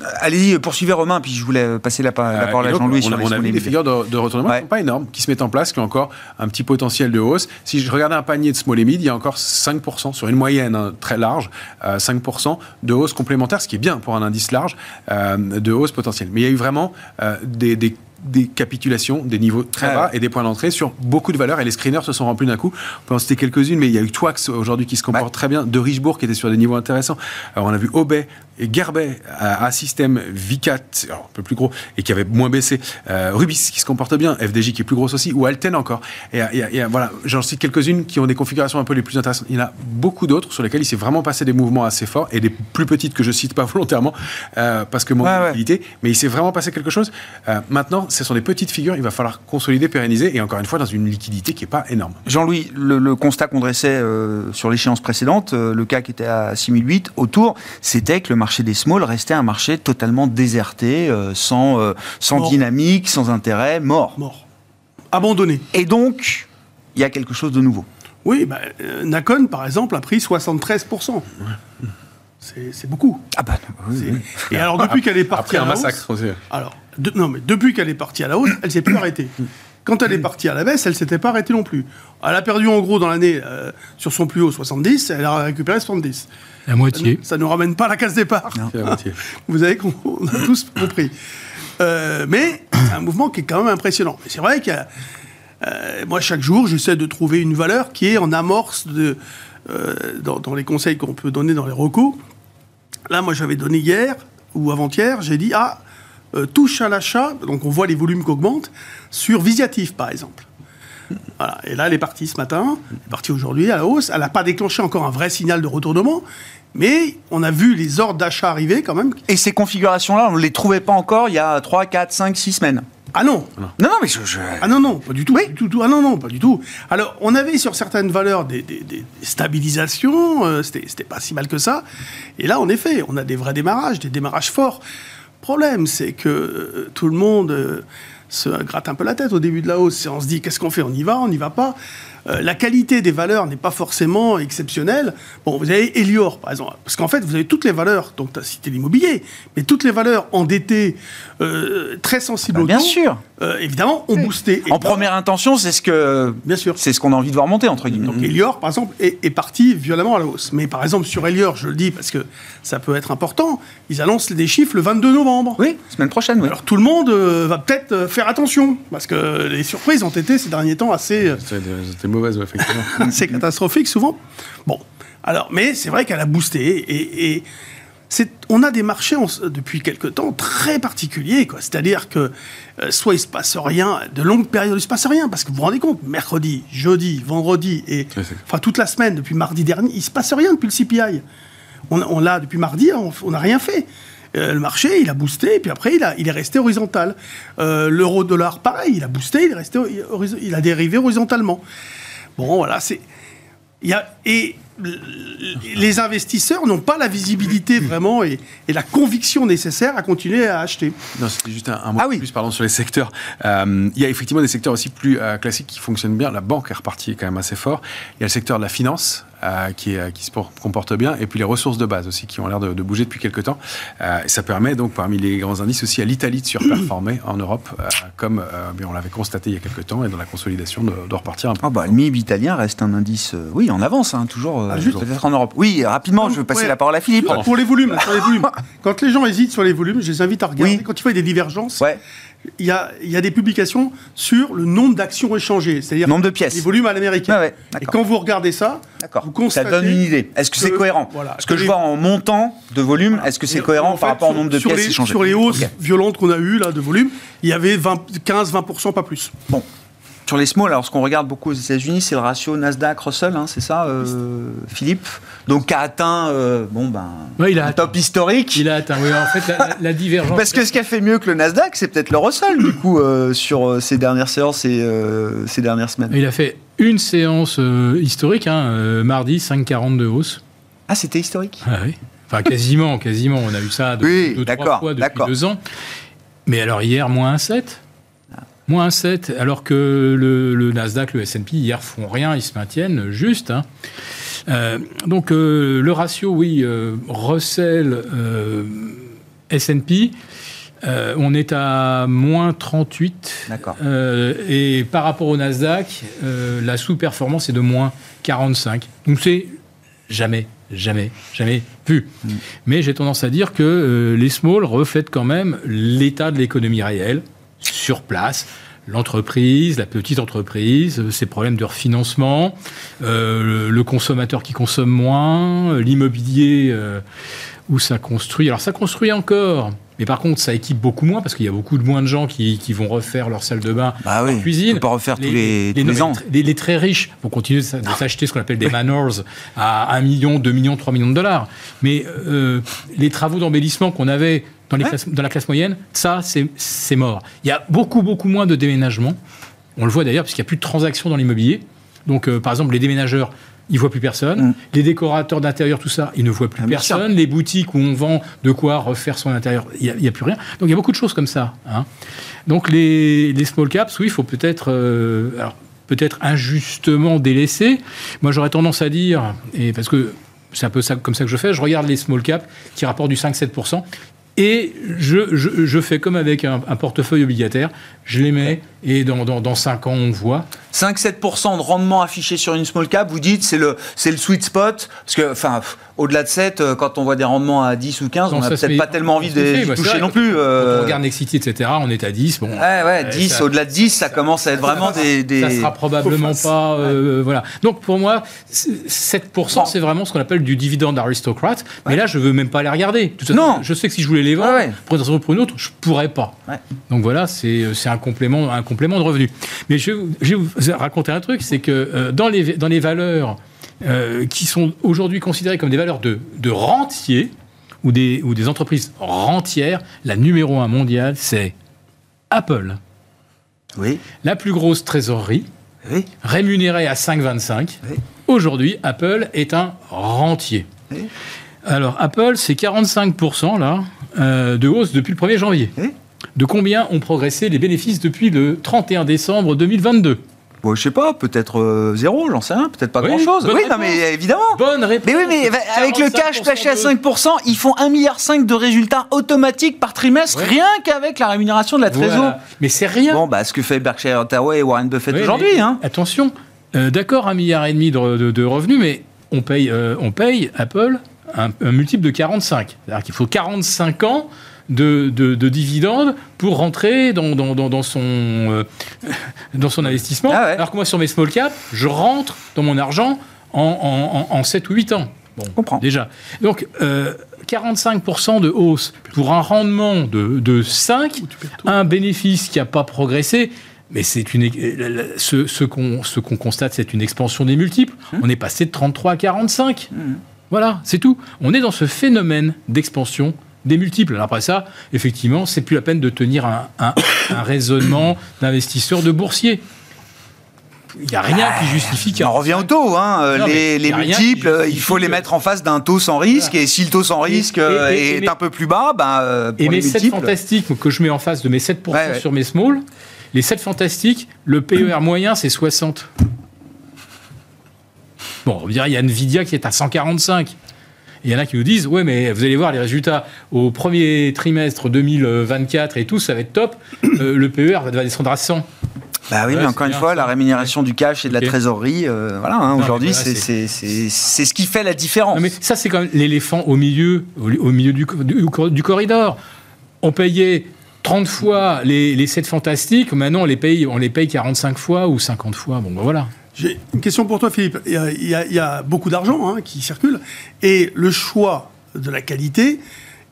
Euh, Allez-y, poursuivez Romain, puis je voulais passer la, pa- la Euh, parole à Jean-Louis on, sur on a vu des figures de, de retournement Ouais. qui sont pas énormes, qui se mettent en place, qui ont encore un petit potentiel de hausse. Si je regardais un panier de small et mid, il y a encore 5% sur une moyenne hein, très large, euh, 5% de hausse complémentaire, ce qui est bien pour un indice large, euh, de hausse potentielle. Mais il y a eu vraiment euh, des, des- des capitulations, des niveaux très Ouais, bas et des points d'entrée sur beaucoup de valeurs et les screeners se sont remplis d'un coup. On peut en citer quelques-unes, mais il y a eu Twax aujourd'hui qui se comporte Ouais. très bien, de Richebourg qui était sur des niveaux intéressants. Alors, on a vu et Gerbet à, à système Vicat, alors un peu plus gros et qui avait moins baissé, euh, Rubis qui se comporte bien, FDJ qui est plus grosse aussi, ou Alten encore. Et, et- et voilà, j'en cite quelques-unes qui ont des configurations un peu les plus intéressantes. Il y en a beaucoup d'autres sur lesquelles il s'est vraiment passé des mouvements assez forts et des plus petites que je cite pas volontairement euh, parce que mon Ouais, ouais. liquidité, mais il s'est vraiment passé quelque chose. Euh, maintenant, ce sont des petites figures, il va falloir consolider, pérenniser et encore une fois dans une liquidité qui est pas énorme. Jean-Louis, le, le constat qu'on dressait sur l'échéance précédente, le cas qui était à 6008, autour, c'était que le marché des small restait un marché totalement déserté, euh, sans, euh, sans Mort. dynamique, sans intérêt, mort. Mort. Abandonné. Et donc, il y a quelque chose de nouveau. Oui, bah, euh, Nakon, par exemple, a pris 73%. C'est c'est beaucoup. Ah bah oui, C'est- oui. Et alors, depuis qu'elle est partie Après à un la hausse- massacre. aussi. Alors, de- non, mais depuis qu'elle est partie à la hausse, elle s'est plus arrêtée. Quand elle est partie à la baisse, elle s'était pas arrêtée non plus. Elle a perdu en gros dans l'année euh, sur son plus haut 70, elle a récupéré 70. La moitié. Ça ne nous ramène pas à la case départ. C'est la moitié. Vous avez on a tous compris. Euh, mais c'est un mouvement qui est quand même impressionnant. Mais c'est vrai a, euh, moi chaque jour j'essaie de trouver une valeur qui est en amorce de euh, dans, dans les conseils qu'on peut donner dans les recos. Là, moi j'avais donné hier ou avant-hier, j'ai dit ah euh, touche à l'achat, donc on voit les volumes qui augmentent sur Visiatif par exemple. Voilà. Et là, elle est partie ce matin, elle est partie aujourd'hui à la hausse. Elle n'a pas déclenché encore un vrai signal de retournement, mais on a vu les ordres d'achat arriver quand même. Et ces configurations-là, on ne les trouvait pas encore il y a 3, 4, 5, 6 semaines. Ah non, Non, non, mais je... je- Ah non, non, pas du tout. du tout. Ah non, non, pas du tout. Alors, on avait sur certaines valeurs des, des- des stabilisations, euh, c'était pas si mal que ça. Et là, en effet, on a des vrais démarrages, des démarrages forts. Problème, c'est que euh, tout le monde euh, se gratte un peu la tête au début de la hausse. On se dit, qu'est-ce qu'on fait? On y va On n'y va pas Euh, La qualité des valeurs n'est pas forcément exceptionnelle. Bon, vous avez Elior, par exemple. Parce qu'en fait, vous avez toutes les valeurs, donc tu as cité l'immobilier, mais toutes les valeurs endettées, euh, très sensibles Bah, au bien taux, sûr. euh, évidemment, ont boosté. Et En première intention, c'est ce que Bien sûr. c'est ce qu'on a envie de voir monter entre guillemets. Donc Elior, par exemple, est, est parti violemment à la hausse. Mais par exemple, sur Elior, je le dis parce que ça peut être important, ils annoncent des chiffres le 22 novembre. Oui, semaine prochaine, oui. Alors tout le monde euh, va peut-être faire attention, parce que les surprises ont été ces derniers temps assez, C'était mauvaise, ouais, effectivement. assez catastrophiques souvent. Bon, alors, mais c'est vrai qu'elle a boosté, et, et on a des marchés depuis quelque temps très particuliers. C'est-à-dire que euh, soit il se passe rien, de longues périodes il se passe rien, parce que vous vous rendez compte, mercredi, jeudi, vendredi, et enfin toute la semaine, depuis mardi dernier, il se passe rien depuis le CPI. On, l'a depuis mardi, on n'a rien fait. Euh, le marché, il a boosté, et puis après, il, a, il est resté horizontal. Euh, L'euro-dollar, pareil, il a boosté, il, est resté, il a dérivé horizontalement. Bon, voilà, c'est. Il y a, et les investisseurs n'ont pas la visibilité vraiment et, la conviction nécessaire à continuer à acheter. Non, c'était juste un, mot ah plus pardon, sur les secteurs. Euh, il y a effectivement des secteurs aussi plus euh, classiques qui fonctionnent bien. La banque est repartie quand même assez fort. Il y a le secteur de la finance qui, qui, se comporte bien, et puis les ressources de base aussi qui ont l'air de, bouger depuis quelques temps. et ça permet donc parmi les grands indices aussi à l'Italie de surperformer en Europe, comme on l'avait constaté il y a quelques temps, et dans la consolidation de, repartir un peu. Ah bah, le MIB italien reste un indice, oui, en avance, hein, toujours ah, peut-être en Europe. Oui, rapidement, je veux passer la parole à Philippe. Pour les volumes, sur les volumes. Quand les gens hésitent sur les volumes, je les invite à regarder. Quand il faut des divergences, ouais il y, a, il y a, des publications sur le nombre d'actions échangées, c'est-à-dire nombre de pièces, les volumes à l'américain. et quand vous regardez ça, vous constatez ça donne une idée. Est-ce que, c'est cohérent voilà, Ce que, je vois en montant de volume, est-ce que c'est cohérent par rapport au nombre de pièces échangées? Sur les hausses violentes qu'on a eues là de volume, il y avait 15-20%, pas plus. Bon, sur les small, alors ce qu'on regarde beaucoup aux États-Unis, c'est le ratio Nasdaq-Russell, hein, c'est ça, euh, Philippe? Donc, qui a atteint euh, bon, ben, il a un top historique. Il a atteint, oui, en fait, la, divergence. Parce que ce qui a fait mieux que le Nasdaq, c'est peut-être le Russell, du coup, euh, sur ces dernières séances et ces dernières semaines. Il a fait une séance historique, hein, mardi, 5,40 de hausse. Ah, c'était historique? Ah, oui. Enfin, quasiment, quasiment. On a eu ça deux, deux trois fois depuis deux ans. Mais alors, hier, moins 1,7 Moins 7, alors que le, Nasdaq, le S&P, hier, font rien, ils se maintiennent juste. Hein. Euh, donc, euh, le ratio, oui, euh, Russell, S&P, on est à moins 38. D'accord. et par rapport au Nasdaq, la sous-performance est de moins 45. Donc, c'est jamais, jamais, jamais vu. Mm. Mais j'ai tendance à dire que les small reflètent quand même l'état de l'économie réelle sur place l'entreprise, la petite entreprise, ses problèmes de refinancement, euh, le, consommateur qui consomme moins, l'immobilier euh, où ça construit. Alors ça construit encore, mais par contre ça équipe beaucoup moins parce qu'il y a beaucoup de moins de gens qui, vont refaire leur salle de bain, bah leur cuisine. On peut pas refaire tous les, les, ans. Les, très riches vont continuer de s'acheter ce qu'on appelle des manors à 1 million, 2 millions, 3 millions de dollars. Mais euh, les travaux d'embellissement qu'on avait dans, les dans la classe moyenne, ça, c'est mort. Il y a beaucoup, beaucoup moins de déménagements. On le voit d'ailleurs, parce qu'il n'y a plus de transactions dans l'immobilier. Donc, euh, par exemple, les déménageurs, ils ne voient plus personne. Mm. Les décorateurs d'intérieur, tout ça, ils ne voient plus ah, personne. Les boutiques où on vend de quoi refaire son intérieur, il n'y a, plus rien. Donc, il y a beaucoup de choses comme ça. Hein. Donc, les, les, small caps, oui, il faut peut-être... Euh, peut-être injustement délaissés. Moi, j'aurais tendance à dire, et parce que c'est un peu ça, comme ça que je fais, je regarde les small caps qui rapportent du 5-7%. Et je, je, fais comme avec un, portefeuille obligataire, je les mets et dans, dans, dans 5 ans, on voit. 5-7% de rendement affiché sur une small cap, vous dites, c'est le, c'est le sweet spot Parce que, enfin, au-delà de 7, euh, quand on voit des rendements à 10 ou 15, on n'a peut-être pas tellement envie de bah, toucher non plus. Euh... Quand on regarde Nexity, etc., on est à 10. Bon, ouais, ouais, 10, au-delà de 10, ça, commence à être vraiment des, des, Ça sera probablement pas. Euh, voilà. Donc, pour moi, 7%, c'est vraiment ce qu'on appelle du dividende aristocrate. Mais là, je veux même pas les regarder. non. Je sais que si je voulais les vendre, pour une pour une autre, je pourrais pas. Donc voilà, c'est un complément, un complément de revenu. Mais je, je vais vous raconter un truc, c'est que euh, dans, les, dans les valeurs euh, qui sont aujourd'hui considérées comme des valeurs de, de rentier, ou des, ou des entreprises rentières, la numéro un mondiale, c'est Apple. Oui. La plus grosse trésorerie, oui. rémunérée à 5,25. Oui. Aujourd'hui, Apple est un rentier. Oui. Alors, Apple, c'est 45% là, euh, de hausse depuis le 1er janvier. De combien ont progressé les bénéfices depuis le 31 décembre 2022 Bon, je sais pas, peut-être euh, zéro, j'en sais rien, peut-être pas grand-chose. Oui, non, mais évidemment. Bonne réponse. Mais oui, mais avec le cash flashé à 5%, ils font 1,5 milliard de résultats automatiques par trimestre, rien qu'avec la rémunération de la trésorerie. Mais c'est rien. Bon, bah, ce que fait Berkshire Hathaway et Warren Buffett aujourd'hui. Hein. Attention, euh, d'accord, un milliard et demi de, de, revenus, mais on paye, euh, on paye Apple un, un multiple de 45. C'est-à-dire qu'il faut 45 ans de, de, dividendes pour rentrer dans, dans, dans, son, euh, dans son investissement. Ah Alors que moi, sur mes small caps, je rentre dans mon argent en, en, en 7 ou 8 ans. Bon, comprends. déjà. Donc, euh, 45% de hausse pour un rendement de, de 5, un bénéfice qui n'a pas progressé. Mais c'est une, euh, ce, ce qu'on ce qu'on constate, c'est une expansion des multiples. On est passé de 33 à 45. Voilà, c'est tout. On est dans ce phénomène d'expansion des multiples. Alors après ça, effectivement, c'est plus la peine de tenir un, un- un raisonnement d'investisseur de boursier. Il n'y a rien qui justifie qu'il On revient au taux, hein. euh, Non, les, multiples, il faut les mettre en face d'un taux sans risque, Voilà. et si le taux sans risque et- euh, et- est un peu plus bas, ben, euh, Et mes les 7 multiples, fantastiques que je mets en face de mes 7% Ouais, ouais. sur mes small, les 7 fantastiques, le PER moyen, c'est 60. Bon, on dirait il y a Nvidia qui est à 145. Il y en a qui nous disent, ouais, mais vous allez voir les résultats au premier trimestre 2024 et tout, ça va être top. Euh, le PER va descendre à 100. Bah oui, Ouais, mais encore une fois, ça. la rémunération du cash et de la trésorerie, euh, voilà, hein, aujourd'hui, c'est c'est- c'est- c'est- c'est ce qui fait la différence. Non, mais ça, c'est quand même l'éléphant au milieu, au, au milieu du, du- du corridor. On payait 30 fois les, les 7 fantastiques, maintenant on les, paye, on les paye 45 fois ou 50 fois. Bon, ben voilà. J'ai une question pour toi, Philippe. Il y a, il y a- il y a beaucoup d'argent hein, qui circule. Et le choix de la qualité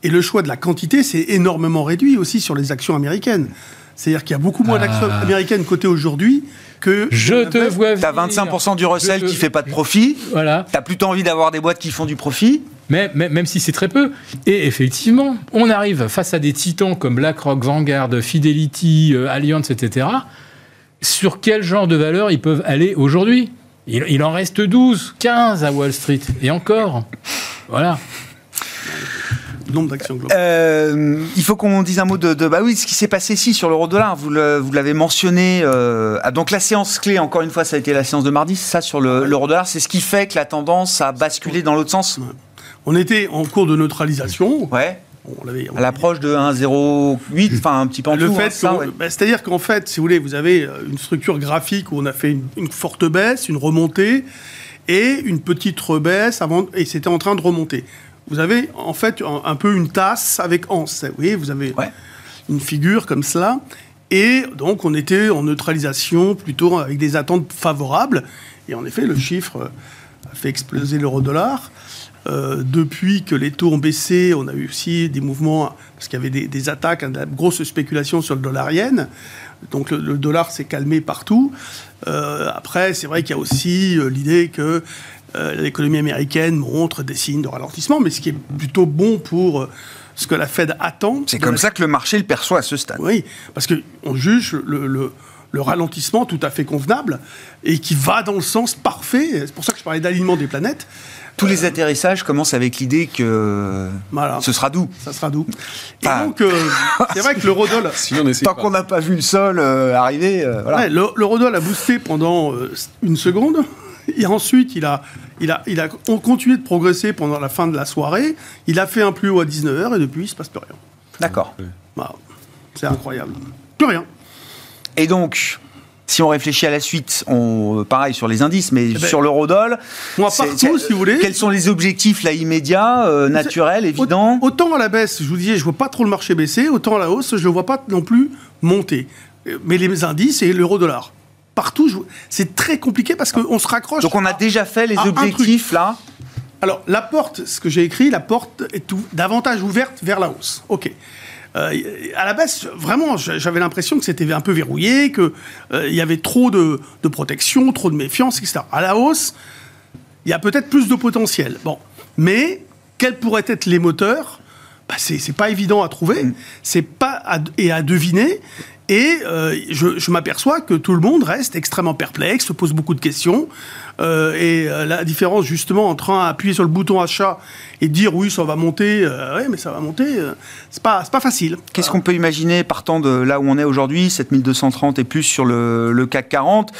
et le choix de la quantité s'est énormément réduit aussi sur les actions américaines. C'est-à-dire qu'il y a beaucoup moins d'actions Ah. américaines cotées aujourd'hui que. Je te vois T'as venir. 25% du te- qui fait pas de profit, Voilà. t'as plutôt envie d'avoir des boîtes qui font du profit. Mais, mais- même si c'est très peu. Et effectivement, on arrive face à des titans comme BlackRock, Vanguard, Fidelity, euh, Allianz, etc. Sur quel genre de valeur ils peuvent aller aujourd'hui il, il en reste 12, 15 à Wall Street. Et encore. Voilà. nombre d'actions globales. Euh, il faut qu'on dise un mot de, de- bah oui, ce qui s'est passé ici sur l'euro-dollar. Vous le- vous l'avez mentionné. euh, ah, donc la séance clé, encore une fois, ça a été la séance de mardi. c'est Ça sur le- l'euro-dollar, c'est ce qui fait que la tendance a basculé dans l'autre sens. On était en cours de neutralisation. Ouais. On on À l'approche de 1,08, enfin un petit peu en Le dessous, fait, hein, ça, ouais. bah, c'est-à-dire qu'en fait, si vous voulez, vous avez euh, une structure graphique où on a fait une, une forte baisse, une remontée et une petite rebaisse avant, et c'était en train de remonter. Vous avez en fait un, un peu une tasse avec anse. Vous voyez, vous avez Ouais. une figure comme cela. Et donc, on était en neutralisation plutôt avec des attentes favorables. Et en effet, le chiffre euh, a fait exploser l'euro-dollar. Euh, depuis que les taux ont baissé, on a eu aussi des mouvements, parce qu'il y avait des, des attaques, hein, de la grosse spéculation sur le dollar yen. Donc le, le dollar s'est calmé partout. Euh, après, c'est vrai qu'il y a aussi euh, l'idée que l'économie américaine montre des signes de ralentissement, mais ce qui est plutôt bon pour ce que la Fed attend. C'est comme la- ça que le marché le perçoit à ce stade. oui, parce qu'on juge le, le- le ralentissement tout à fait convenable et qui va dans le sens parfait. C'est pour ça que je parlais d'alignement des planètes. Tous les atterrissages commencent avec l'idée que Voilà. ce sera doux. Ça sera doux. Et Ah. donc, euh, c'est vrai que l'eurodoll, Si on essaie Tant pas. qu'on n'a pas vu le sol euh, arriver, euh, voilà. ouais, le- l'eurodoll a boosté pendant euh, une seconde. Et ensuite, il a, il, a, il a on continué de progresser pendant la fin de la soirée. Il a fait un plus haut à 19h et depuis, il ne se passe plus rien. D'accord. Voilà. C'est incroyable. Plus rien. Et donc, si on réfléchit à la suite, on, pareil sur les indices, mais ben, sur l'eurodoll, Moi, partout, si vous voulez. quels sont les objectifs là immédiats, euh, naturels, évidents Au- Autant à la baisse, je vous disais, je vois pas trop le marché baisser, autant à la hausse, je le vois pas non plus monter. Euh, Mais les indices et l'euro-dollar. Partout, je- c'est très compliqué parce qu'on se raccroche. Donc on a à- déjà fait les objectifs là. Alors, la porte, ce que j'ai écrit, la porte est ou- davantage ouverte vers la hausse. OK. Euh, à la baisse, vraiment, j'avais l'impression que c'était un peu verrouillé, qu'il y avait trop de, de protection, trop de méfiance, etc. À la hausse, il y a peut-être plus de potentiel. Bon. Mais, quels pourraient être les moteurs? Bah, c'est, pas évident à trouver, c'est pas à- et à deviner. Et euh, je, je m'aperçois que tout le monde reste extrêmement perplexe, se pose beaucoup de questions. Euh, et euh, la différence justement entre appuyer sur le bouton achat et dire oui ça va monter, euh, ouais mais ça va monter, euh, c'est pas c'est pas facile. Qu'est-ce qu'on peut imaginer partant de là où on est aujourd'hui, 7230 et plus sur le, le CAC 40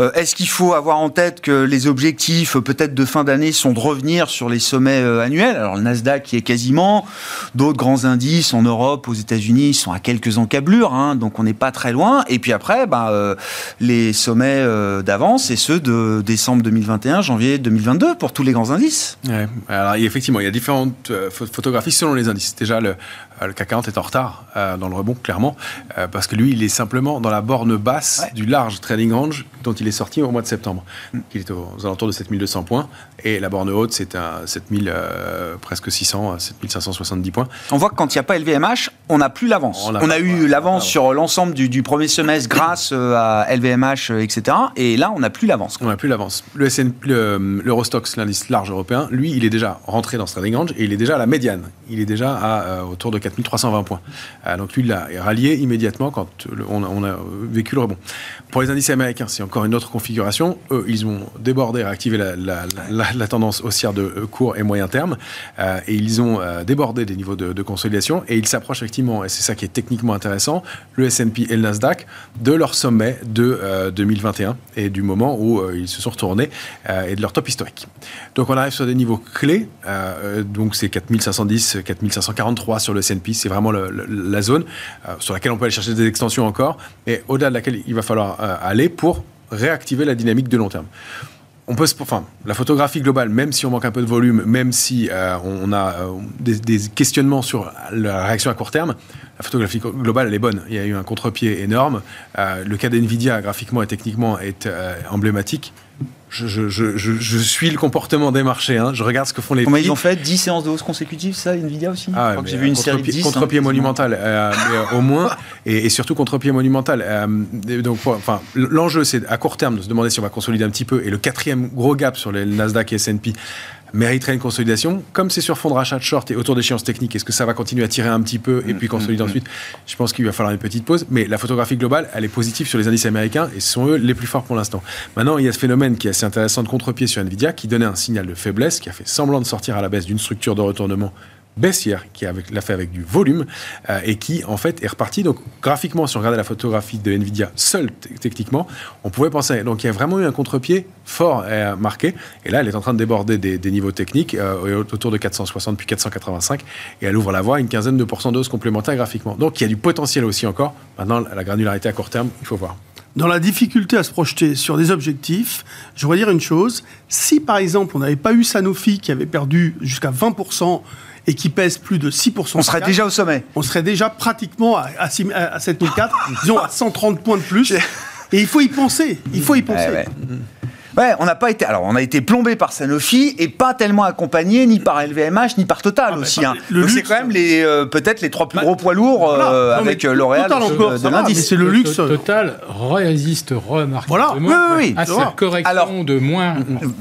Euh, Est-ce qu'il faut avoir en tête que les objectifs peut-être de fin d'année sont de revenir sur les sommets annuels? Alors le Nasdaq qui est quasiment, d'autres grands indices en Europe, aux États-Unis sont à quelques encablures, hein, donc on n'est pas très loin. Et puis après, bah, les sommets d'avance et ceux de décembre 2021, janvier 2022 pour tous les grands indices. Ouais. Alors, effectivement, il y a différentes euh, photographies selon les indices. Déjà, le, euh, le CAC 40 est en retard euh, dans le rebond, clairement, euh, parce que lui, il est simplement dans la borne basse Ouais. du large trading range dont il est sorti au mois de septembre. Il est aux, aux alentours de 7200 points, et la borne haute, c'est à 7000, euh, presque 600, à 7570 points. On voit que quand il n'y a pas LVMH, on n'a plus l'avance. On On a a, eu l'avance sur l'ensemble du, du premier semestre grâce euh, à LVMH, euh, etc. Et là, on n'a plus l'avance. On n'a plus l'avance. Le SNP, le- l'Eurostox, l'indice large européen, lui, il est déjà rentré dans ce trading range et il est déjà à la médiane. Il est déjà à euh, autour de 4320 points. Euh, donc lui, il l'a rallié immédiatement quand le- on, a, on a vécu le rebond. Pour les indices américains, c'est encore une autre configuration. Eux, ils ont débordé, réactivé la, la- la- la tendance haussière de euh, court et moyen terme. Euh, et ils ont euh, débordé des niveaux de, consolidation et ils s'approchent effectivement, et c'est ça qui est techniquement intéressant, le S&P et le Nasdaq de leur sommet de euh, 2021 et du moment où ils se sont retournés et de leur top historique. Donc on arrive sur des niveaux clés, donc c'est 4510, 4543 sur le S&P, c'est vraiment la zone sur laquelle on peut aller chercher des extensions encore, et au-delà de laquelle il va falloir aller pour réactiver la dynamique de long terme on peut enfin, la photographie globale, même si on manque un peu de volume, même si euh, on a euh, des, questionnements sur la réaction à court terme, la photographie globale, elle est bonne. Il y a eu un contre-pied énorme. Euh, le cas d'NVIDIA, graphiquement et techniquement, est emblématique. Je, je- je- je- je suis le comportement des marchés. hein. Je regarde ce que font les Comment ils ont fait 10 séances de hausse consécutives, ça, Nvidia aussi? Je Ah ouais, crois que j'ai vu une euh, série de contre-pied- 10. hein, Contre-pied monumental, euh, mais, euh, au moins, et, et surtout contre-pied monumental. Euh, donc, enfin, l'enjeu, c'est à court terme de se demander si on va consolider un petit peu. Et le quatrième gros gap sur les Nasdaq et S&P mériterait une consolidation. Comme c'est sur fond de rachat de short et autour d'échéances techniques, est-ce que ça va continuer à tirer un petit peu et puis consolider ensuite? Je pense qu'il va falloir une petite pause. Mais la photographie globale, elle est positive sur les indices américains et ce sont eux les plus forts pour l'instant. Maintenant, il y a ce phénomène qui est assez intéressant de contre-pied sur Nvidia qui donnait un signal de faiblesse, qui a fait semblant de sortir à la baisse d'une structure de retournement baissière qui l'a fait avec du volume euh, et qui en fait est reparti. Donc graphiquement si on regardait la photographie de Nvidia seule techniquement on pouvait penser. Donc il y a vraiment eu un contre-pied fort euh, marqué. Et là elle est en train de déborder des, niveaux techniques euh, autour de 460 puis 485 et elle ouvre la voie à une quinzaine de pourcents d'os complémentaires graphiquement. Donc il y a du potentiel aussi encore. Maintenant la granularité à court terme il faut voir Dans la difficulté à se projeter sur des objectifs, je voudrais dire une chose. Si, par exemple, on n'avait pas eu Sanofi qui avait perdu jusqu'à 20% et qui pèse plus de 6%, On serait déjà au sommet. on serait déjà pratiquement à, à, 6 à 7004, disons à 130 points de plus. Et il faut y penser. Il faut y penser. Ouais. Ouais, on n'a pas été. Alors, on a été plombé par Sanofi et pas tellement accompagné ni par LVMH ni par Total aussi. bah, hein. le Donc c'est quand même les euh, peut-être les trois plus Bah, gros poids lourds euh, voilà. Non, mais avec euh, L'Oréal Total de- encore, de, l'indice. c'est le luxe. Total résiste remarquablement Voilà. Oui, oui, oui. à cette correction Alors- de moins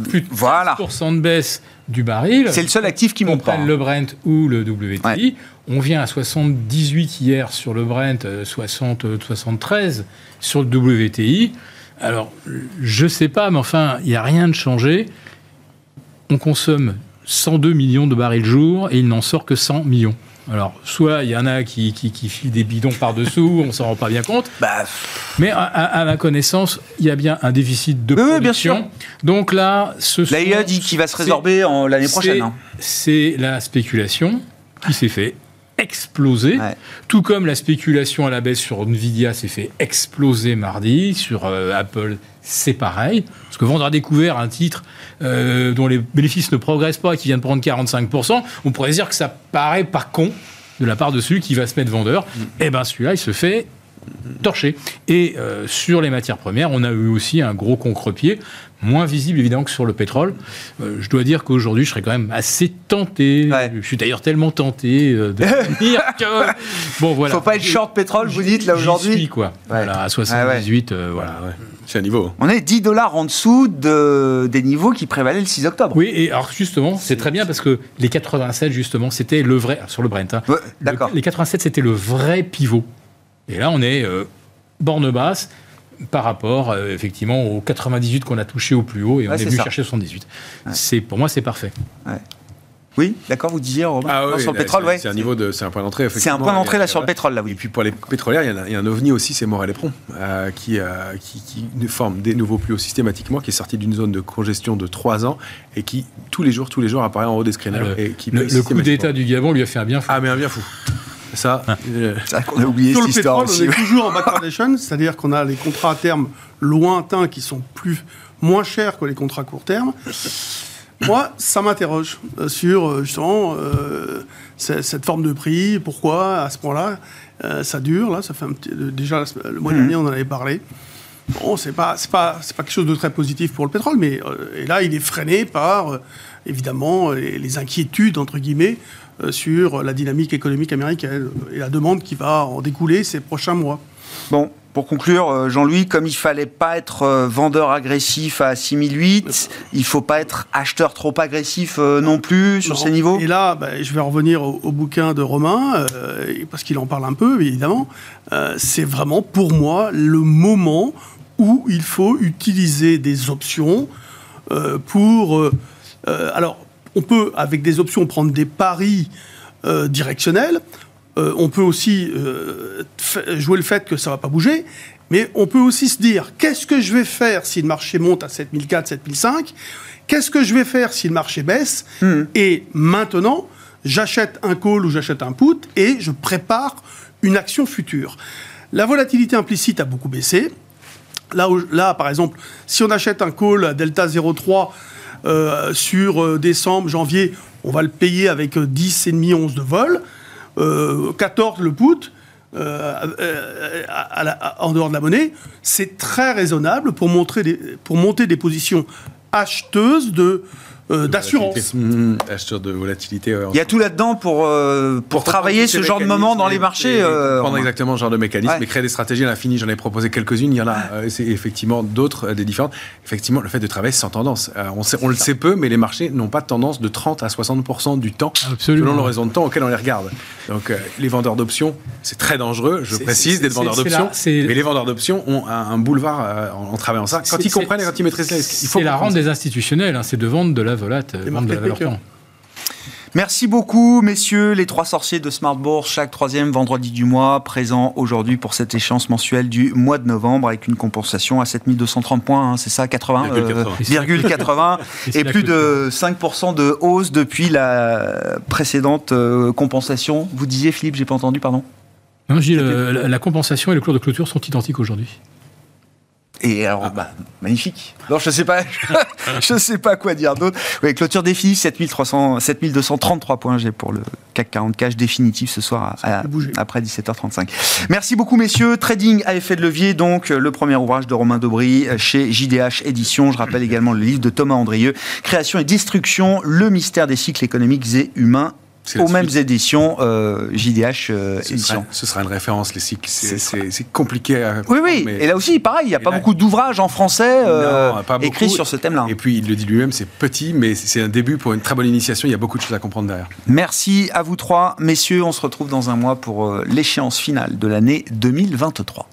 plus de Voilà. 15% de baisse du baril. C'est le seul actif qui monte pas. prenne le Brent ou le WTI. Ouais. On vient à 78 hier sur le Brent, euh, 60, euh, 73 sur le WTI. Alors, je sais pas, mais enfin, il n'y a rien de changé. On consomme 102 millions de barils jour et il n'en sort que 100 millions. Alors, soit il y en a qui, qui, qui filent des bidons par-dessous, on s'en rend pas bien compte, Bah, mais à, à- à ma connaissance, il y a bien un déficit de Oui, oui, bien production. sûr. Donc là, ce L'AIA dit qu'il va se résorber en l'année prochaine. c'est- hein. C'est la spéculation qui s'est fait exploser, Ouais. tout comme la spéculation à la baisse sur Nvidia s'est fait exploser mardi, sur euh, Apple c'est pareil, parce que vendre à découvert un titre euh, dont les bénéfices ne progressent pas et qui vient de prendre 45%, on pourrait dire que ça paraît pas con de la part de celui qui va se mettre vendeur, et ben celui-là il se fait torcher. Et euh, sur les matières premières, on a eu aussi un gros contre-pied, moins visible évidemment que sur le pétrole. Euh, je dois dire qu'aujourd'hui, je serais quand même assez tenté. Ouais. Je suis d'ailleurs tellement tenté euh, de dire que bon voilà. Faut pas être short pétrole, vous dites là aujourd'hui. suis, quoi. Voilà, à 78, euh, voilà. c'est un niveau On est 10 dollars en dessous de, des niveaux qui prévalaient le 6 octobre. Oui, et alors justement, c'est très bien parce que les 87, justement, c'était le vrai, sur le Brent, hein, Ouais, le- D'accord. les 87, c'était le vrai pivot. Et là, on est euh, borne basse par rapport, euh, effectivement, aux 98 qu'on a touché au plus haut et on est venu ça. chercher 78. C'est Pour moi, c'est parfait. Oui, d'accord, vous disiez Romain Ah oui, sur le là, pétrole, c'est- ouais. c'est un niveau de c'est un point d'entrée C'est un point d'entrée là sur le pétrole là, Et oui. puis pour les pétrolières, il y, a, il y a un ovni aussi, c'est Morel et Pron, euh, qui, euh, qui, qui forme des nouveaux plus hauts systématiquement, qui est sorti d'une zone de congestion de 3 ans et qui, tous les jours, tous les jours, apparaît en haut des screeners. Le, et qui le- coup d'État du Gabon lui a fait un bien fou. Ah, mais un bien fou. Ça, euh, C'est vrai qu'on a oublié Sur cette le histoire pétrole, aussi. on est toujours en backwardation, c'est-à-dire qu'on a les contrats à terme lointains qui sont plus moins chers que les contrats à court terme. Moi, ça m'interroge euh, sur euh, justement euh, cette forme de prix. Pourquoi à ce point-là euh, ça dure Là, ça fait un petit- euh, déjà le mois dernier, on en avait parlé. Bon, c'est pas c'est pas c'est pas quelque chose de très positif pour le pétrole, mais euh, et là, il est freiné par euh, évidemment les, les inquiétudes entre guillemets euh, sur la dynamique économique américaine et la demande qui va en découler ces prochains mois. Bon, pour conclure, euh, Jean-Louis, comme il fallait pas être euh, vendeur agressif à 6008, il faut pas être acheteur trop agressif euh, non plus sur Non. ces niveaux? Et là, bah, je vais revenir au, au bouquin de Romain, euh, parce qu'il en parle un peu, évidemment. Euh, c'est vraiment, pour moi, le moment où il faut utiliser des options euh, pour... euh, euh, alors, on peut, avec des options, prendre des paris euh, directionnels. Euh, on peut aussi euh, jouer le fait que ça va pas bouger. Mais on peut aussi se dire, qu'est-ce que je vais faire si le marché monte à 7004, 7005 Qu'est-ce que je vais faire si le marché baisse? Et maintenant, j'achète un call ou j'achète un put et je prépare une action future. La volatilité implicite a beaucoup baissé. Là, là, par exemple, si on achète un call à delta 0,3 euh, sur euh, décembre, janvier, on va le payer avec euh, 10,5, 11 de vol. Euh, 14 le put. euh, euh, en dehors de la monnaie, c'est très raisonnable pour monter des positions acheteuses de, euh, d'assurance. Mmh, acheteur de volatilité. ouais, Il y a tout là-dedans pour, euh, pour travailler ce genre de moment dans les marchés. euh, Prendre exactement ce genre de mécanisme Ouais. et créer des stratégies à l'infini. J'en ai proposé quelques-unes. Il y en a euh, c'est effectivement d'autres, euh, des différentes. Effectivement, le fait de travailler sans tendance. Euh, on, sait- on le sait peu, mais les marchés n'ont pas de tendance de 30 à 60% du temps Absolument. selon l'horizon de temps auquel on les regarde. Donc, euh, les vendeurs d'options, c'est très dangereux. Je précise d'être c'est- vendeur c'est d'options. Mais les vendeurs d'options ont un, un boulevard euh, en, en travaillant ça. Quand ils comprennent et quand ils maîtrisent les risques. C'est la rente des institutionnels, hein, c'est de vendre de la volate, Des vendre de la valeur market makers. temps. Merci beaucoup, messieurs, les trois sorciers de Smart Bourse, chaque troisième vendredi du mois, présent aujourd'hui pour cette échéance mensuelle du mois de novembre avec une compensation à 7230 points, hein, c'est ça, 80, Virgule euh, 80. virgule 80, Et plus de 5% de hausse depuis la précédente euh, compensation. Vous disiez, Philippe, j'ai pas entendu, pardon? Non, je dis, le- la, la compensation et le cours de clôture sont identiques aujourd'hui. Et alors, bah, magnifique. Non, je sais pas, je sais pas quoi dire d'autre. Oui, clôture définitive, 7300, 7233 points G pour le CAC 40 cash définitif ce soir à- à- après 17h35. Merci beaucoup, messieurs. Trading à effet de levier, donc, le premier ouvrage de Romain Daubry euh, chez JDH Éditions. Je rappelle également le livre de Thomas Andrieux, Création et destruction, le mystère des cycles économiques et humains. Aux mêmes suite. éditions euh, JDH euh, Ce Éditions. sera, ce sera une référence, les cycles. C'est compliqué à Oui, oui. mais- Et là aussi, pareil, il n'y a Et pas là- beaucoup d'ouvrages en français euh, Non, pas beaucoup. écrits sur ce thème-là. Et puis, il le dit lui-même, c'est petit, mais c'est un début pour une très bonne initiation. Il y a beaucoup de choses à comprendre derrière. Merci à vous trois, messieurs. On se retrouve dans un mois pour euh, l'échéance finale de l'année 2023.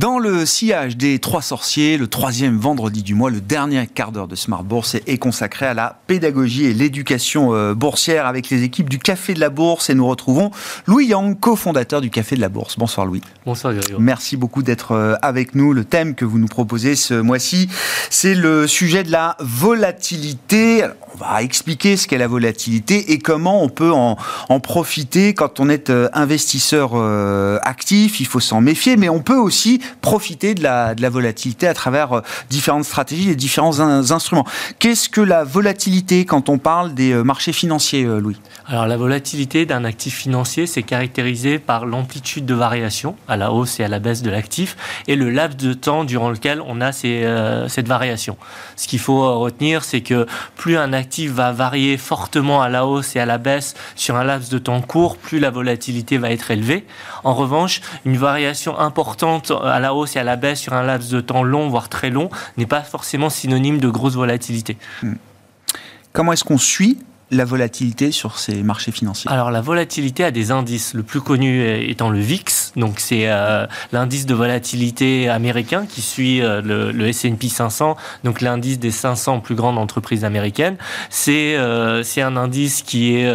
Dans le sillage des trois sorciers, le troisième vendredi du mois, le dernier quart d'heure de Smart Bourse est- consacré à la pédagogie et l'éducation euh, boursière avec les équipes du Café de la Bourse et nous retrouvons Louis Yang, cofondateur du Café de la Bourse. Bonsoir Louis. Bonsoir Grégoire. Merci beaucoup d'être euh, avec nous. Le thème que vous nous proposez ce mois-ci, c'est le sujet de la volatilité. Alors, on va expliquer ce qu'est la volatilité et comment on peut en, en profiter quand on est euh, investisseur actif. Il faut s'en méfier, mais on peut aussi profiter de la, de la volatilité à travers euh, différentes stratégies et différents in- instruments. Qu'est-ce que la volatilité quand on parle des euh, marchés financiers, euh, Louis? Alors la volatilité d'un actif financier, c'est caractérisé par l'amplitude de variation à la hausse et à la baisse de l'actif et le laps de temps durant lequel on a ces, euh, cette variation. Ce qu'il faut retenir, c'est que plus un actif va varier fortement à la hausse et à la baisse sur un laps de temps court, plus la volatilité va être élevée. En revanche, une variation importante à la hausse et à la baisse sur un laps de temps long, voire très long, n'est pas forcément synonyme de grosse volatilité. Comment est-ce qu'on suit la volatilité sur ces marchés financiers Alors la volatilité a des indices, le plus connu étant le VIX. Donc c'est l'indice de volatilité américain qui suit le, le S&P 500, donc l'indice des 500 plus grandes entreprises américaines. C'est c'est un indice qui est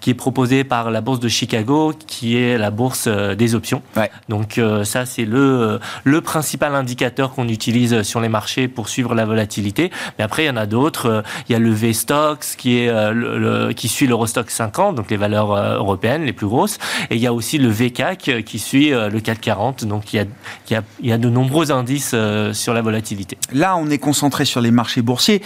qui est proposé par la bourse de Chicago, qui est la bourse des options. Donc ça c'est le le principal indicateur qu'on utilise sur les marchés pour suivre la volatilité. Mais après il y en a d'autres. Il y a le V-Stox qui est le, qui suit l'Eurostock 50, donc les valeurs euh, européennes les plus grosses. Et il y a aussi le VCAC euh, qui suit euh, le CAC 40. Donc il y a, il y a, il y a de nombreux indices sur la volatilité. Là, on est concentré sur les marchés boursiers.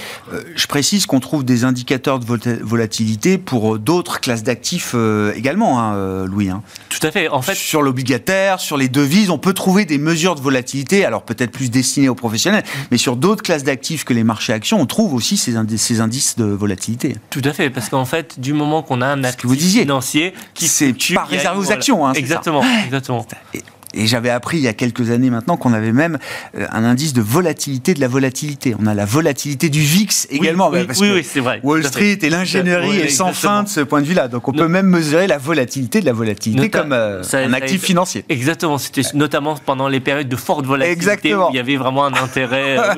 Je précise qu'on trouve des indicateurs de volatilité pour d'autres classes d'actifs également, hein, Louis. Hein. Tout à fait. En fait, sur l'obligataire, sur les devises, on peut trouver des mesures de volatilité, alors peut-être plus destinées aux professionnels, mais sur d'autres classes d'actifs que les marchés actions, on trouve aussi ces, ces indices de volatilité. Tout à fait, parce qu'en fait, du moment qu'on a un actif financier qui c'est pas réservé aux actions, hein, exactement, exactement. Et j'avais appris il y a quelques années maintenant qu'on avait même euh, un indice de volatilité de la volatilité. On a la volatilité du VIX également. Oui, oui, c'est vrai. Wall Street et l'ingénierie est sans fin de ce point de vue-là. Donc on peut même mesurer la volatilité de la volatilité comme euh, un actif financier. Exactement. C'était notamment pendant les périodes de forte volatilité exactement. où il y avait vraiment un intérêt.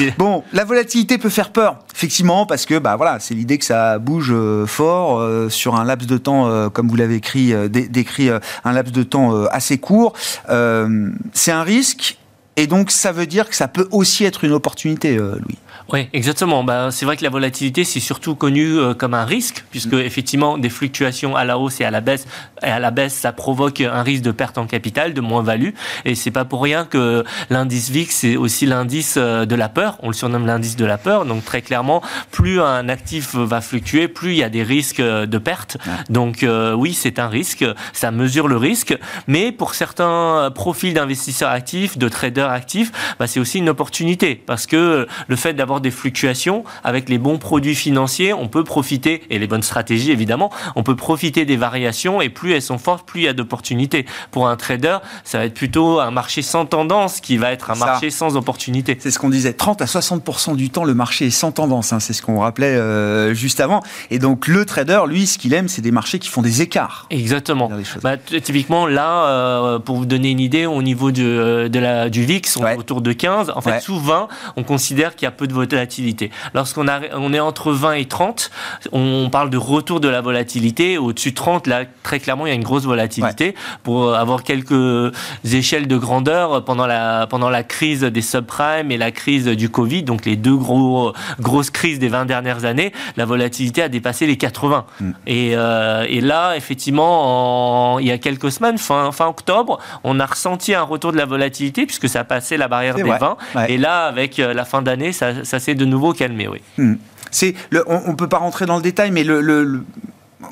Euh, bon, la volatilité peut faire peur, effectivement, parce que bah voilà, c'est l'idée que ça bouge fort sur un laps de temps, comme vous l'avez écrit, décrit, un laps de temps assez court, euh, c'est un risque. Et donc, ça veut dire que ça peut aussi être une opportunité, euh, Louis. Oui, exactement. Bah, c'est vrai que la volatilité, c'est surtout connu euh, comme un risque, puisque mm. effectivement, des fluctuations à la hausse et à la baisse, et à la baisse, ça provoque un risque de perte en capital, de moins-value. Et c'est pas pour rien que l'indice VIX, c'est aussi l'indice euh, de la peur. On le surnomme l'indice de la peur. Donc, très clairement, plus un actif va fluctuer, plus il y a des risques euh, de perte. Donc, oui, c'est un risque. Ça mesure le risque. Mais pour certains profils d'investisseurs actifs, de traders actifs, bah, c'est aussi une opportunité. Parce que le fait d'avoir des fluctuations, avec les bons produits financiers, on peut profiter, et les bonnes stratégies évidemment, on peut profiter des variations et plus elles sont fortes, plus il y a d'opportunités. Pour un trader, ça va être plutôt un marché sans tendance qui va être un marché sans opportunité. C'est ce qu'on disait, 30 à 60% du temps, le marché est sans tendance, hein. c'est ce qu'on rappelait euh, juste avant. Et donc le trader, lui, ce qu'il aime, c'est des marchés qui font des écarts. Exactement. Bah, typiquement, là, euh, pour vous donner une idée, au niveau de, de la, du VIX, on est autour de 15. En fait, souvent, on considère qu'il y a peu de volatilité. Lorsqu'on on est entre 20 et 30, on parle de retour de la volatilité. Au-dessus de 30, là, très clairement, il y a une grosse volatilité. Pour avoir quelques échelles de grandeur, pendant la, pendant la crise des subprimes et la crise du Covid, donc les deux gros, grosses crises des 20 dernières années, la volatilité a dépassé les 80. Mm. Et, euh, et, là, effectivement, il y a quelques semaines, fin, fin octobre, on a ressenti un retour de la volatilité puisque ça a passé la barrière des 20. Et là, avec euh, la fin d'année, ça, ça s'est de nouveau calmé, oui. Hmm. C'est on ne peut pas rentrer dans le détail, mais le,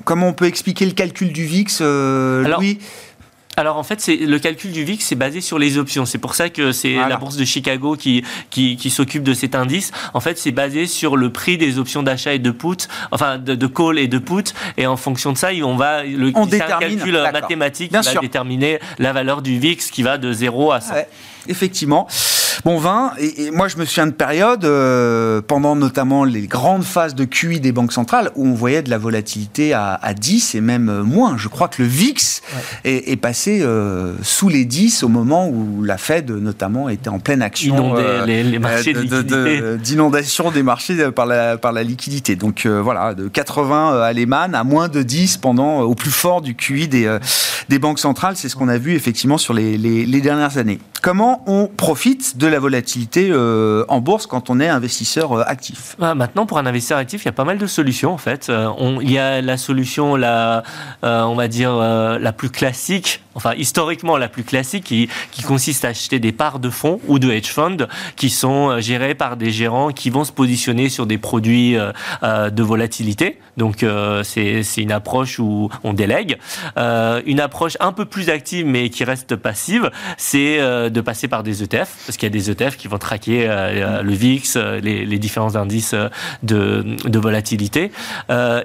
comment on peut expliquer le calcul du VIX, euh, alors, alors en fait, c'est le calcul du VIX, c'est basé sur les options. C'est pour ça que c'est la bourse de Chicago qui qui, s'occupe de cet indice. En fait, c'est basé sur le prix des options d'achat et de put, enfin de, call et de put, et en fonction de ça, on va le on détermine, un calcul mathématique qui va déterminer la valeur du VIX qui va de 0 à 100. effectivement. Bon, 20, et, moi je me souviens de périodes, euh, pendant notamment les grandes phases de QI des banques centrales, où on voyait de la volatilité à, 10 et même euh, moins. Je crois que le VIX est, passé euh, sous les 10 au moment où la Fed, notamment, était en pleine action les, marchés d'inondation des marchés par la, par la liquidité. Donc voilà, de 80 à Lehman à moins de 10 pendant, au plus fort du QI des, des banques centrales. C'est ce qu'on a vu effectivement sur les, les dernières années. Comment on profite de la volatilité euh, en bourse quand on est investisseur euh, actif ah, Maintenant, pour un investisseur actif, il y a pas mal de solutions en fait. Euh, il y a la solution, la, on va dire, la plus classique, enfin historiquement la plus classique, qui, qui, consiste à acheter des parts de fonds ou de hedge funds qui sont gérés par des gérants qui vont se positionner sur des produits de volatilité. Donc c'est une approche où on délègue. une approche un peu plus active mais qui reste passive, c'est de passer par des ETF parce qu'il y a des ETF qui vont traquer euh, euh, le VIX, euh, les, différents indices de, volatilité,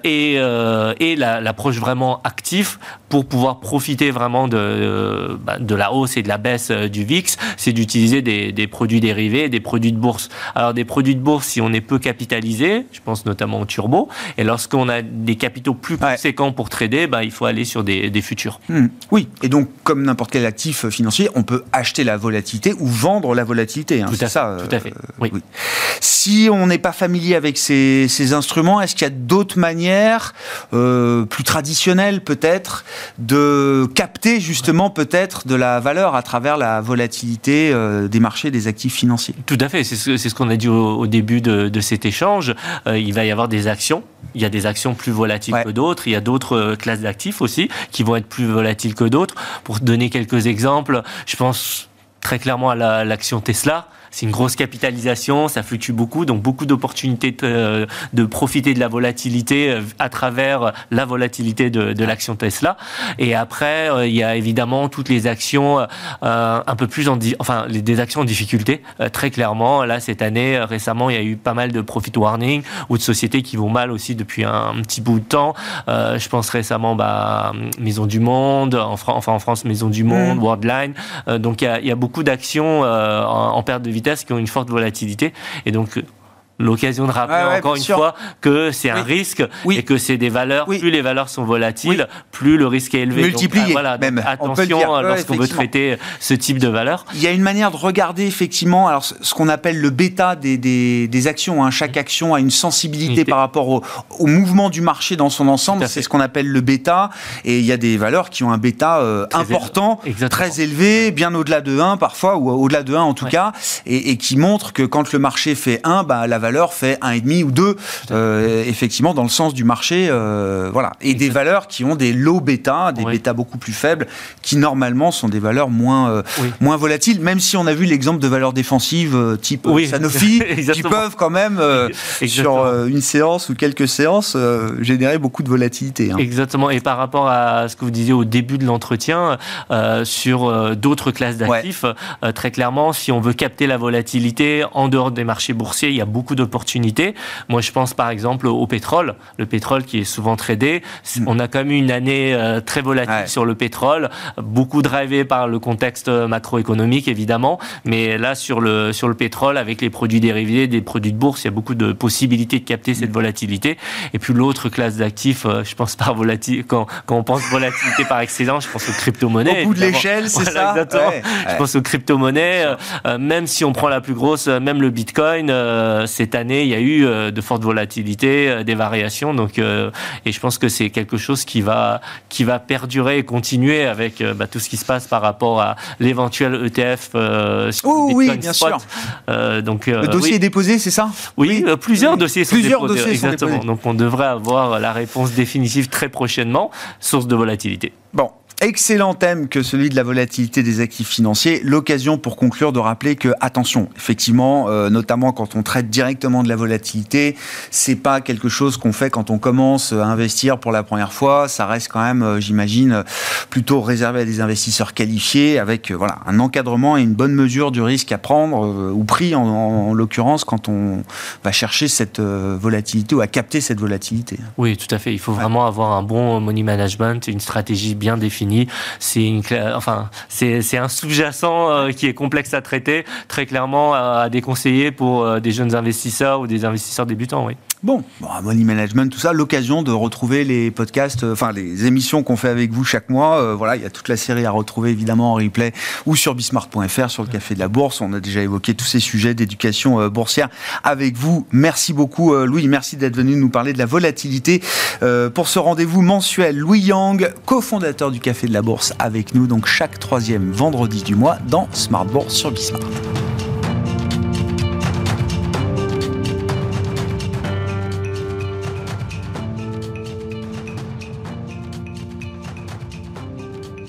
et, et l'approche vraiment active pour pouvoir profiter vraiment de, bah, de la hausse et de la baisse du VIX, c'est d'utiliser des, des, produits dérivés, des produits de bourse. Alors des produits de bourse, si on est peu capitalisé, je pense notamment au turbo, et lorsqu'on a des capitaux plus conséquents pour trader, bah, il faut aller sur des, des futurs. Hmm. Oui, et donc comme n'importe quel actif financier, on peut acheter la volatilité ou vendre la volatilité. Hein, tout, à, ça, tout à fait. oui. Si on n'est pas familier avec ces, ces instruments, est-ce qu'il y a d'autres manières, euh, plus traditionnelles peut-être, de capter justement peut-être de la valeur à travers la volatilité euh, des marchés des actifs financiers Tout à fait, c'est ce, ce qu'on a dit au, début de, de, cet échange. Euh, il va y avoir des actions. Il y a des actions plus volatiles que d'autres. Il y a d'autres euh, classes d'actifs aussi qui vont être plus volatiles que d'autres. Pour donner quelques exemples, je pense très clairement à l'action Tesla c'est une grosse capitalisation, ça fluctue beaucoup, donc beaucoup d'opportunités de, euh, de, profiter de la volatilité euh, à travers la volatilité de, de l'action Tesla. Et après, euh, il y a évidemment toutes les actions un peu plus en, enfin, des actions en difficulté. très clairement, là cette année, récemment, il y a eu pas mal de profit warning ou de sociétés qui vont mal aussi depuis un, petit bout de temps. je pense récemment, bah, Maison du Monde, en enfin en France, Maison du Monde, mmh. Worldline. donc il y, a, il y a beaucoup d'actions en, en perte de vitesse qui ont une forte volatilité. Et donc, l'occasion de rappeler encore une fois que c'est un risque et que c'est des valeurs. Plus les valeurs sont volatiles, plus le risque est élevé. Multiplié. voilà, même. attention lorsqu'on veut traiter ce type de valeurs. Il y a une manière de regarder effectivement, alors ce qu'on appelle le bêta des, des, actions. Hein. Chaque action a une sensibilité par rapport au, au, mouvement du marché dans son ensemble. C'est ce qu'on appelle le bêta. Et il y a des valeurs qui ont un bêta euh, important, très élevé, bien au-delà de 1 parfois, ou au-delà de 1 en tout cas, et, et, qui montre que quand le marché fait 1, bah, la valeur fait un et demi ou deux, euh, effectivement, dans le sens du marché. Euh, voilà. Et des valeurs qui ont des low bêta, des bêta beaucoup plus faibles, qui normalement sont des valeurs moins, euh, moins volatiles, même si on a vu l'exemple de valeurs défensives type Sanofi, qui peuvent quand même, sur une séance ou quelques séances, générer beaucoup de volatilité. Hein. Exactement. Et par rapport à ce que vous disiez au début de l'entretien, sur d'autres classes d'actifs, très clairement, si on veut capter la volatilité en dehors des marchés boursiers, il y a beaucoup d'opportunités. Moi, je pense par exemple au pétrole, le pétrole qui est souvent tradé. Mm. On a quand même eu une année euh, très volatile sur le pétrole, beaucoup drivé par le contexte macroéconomique évidemment, mais là sur le sur le pétrole avec les produits dérivés, des produits de bourse, il y a beaucoup de possibilités de capter cette mm. volatilité. Et puis l'autre classe d'actifs, euh, je pense par volatilité quand, quand on pense volatilité par excellence, je pense aux crypto-monnaies. Au bout de l'échelle, c'est ça. Je pense aux crypto-monnaies, euh, même si on prend la plus grosse, même le Bitcoin, c'est cette année, il y a eu euh, de fortes volatilités, euh, des variations. Donc, euh, et je pense que c'est quelque chose qui va, qui va perdurer et continuer avec bah, tout ce qui se passe par rapport à l'éventuel ETF sur oh, oui, bien Sûr. donc, le dossier est déposé, c'est ça? Oui, plusieurs dossiers sont plusieurs déposés. Dossiers exactement. Sont donc on devrait avoir la réponse définitive très prochainement, source de volatilité. Excellent thème que celui de la volatilité des actifs financiers. L'occasion pour conclure de rappeler que attention, effectivement, euh, notamment quand on traite directement de la volatilité, c'est pas quelque chose qu'on fait quand on commence à investir pour la première fois. Ça reste quand même, euh, j'imagine, plutôt réservé à des investisseurs qualifiés avec euh, voilà un encadrement et une bonne mesure du risque à prendre ou pris en, l'occurrence quand on va chercher cette volatilité ou à capter cette volatilité. Oui, tout à fait. Il faut vraiment avoir un bon money management, une stratégie bien définie c'est une, enfin, c'est un sous-jacent euh, qui est complexe à traiter, très clairement à, déconseiller pour euh, des jeunes investisseurs ou des investisseurs débutants. Oui. Bon, money management, tout ça, l'occasion de retrouver les podcasts, euh, enfin les émissions qu'on fait avec vous chaque mois. voilà, il y a toute la série à retrouver évidemment en replay ou sur bismart.fr, sur le Café de la Bourse. On a déjà évoqué tous ces sujets d'éducation boursière avec vous. Merci beaucoup Louis, merci d'être venu nous parler de la volatilité pour ce rendez-vous mensuel. Louis Yang, cofondateur du Café de la Bourse avec nous, donc chaque troisième vendredi du mois dans Smart Bourse sur Bismart.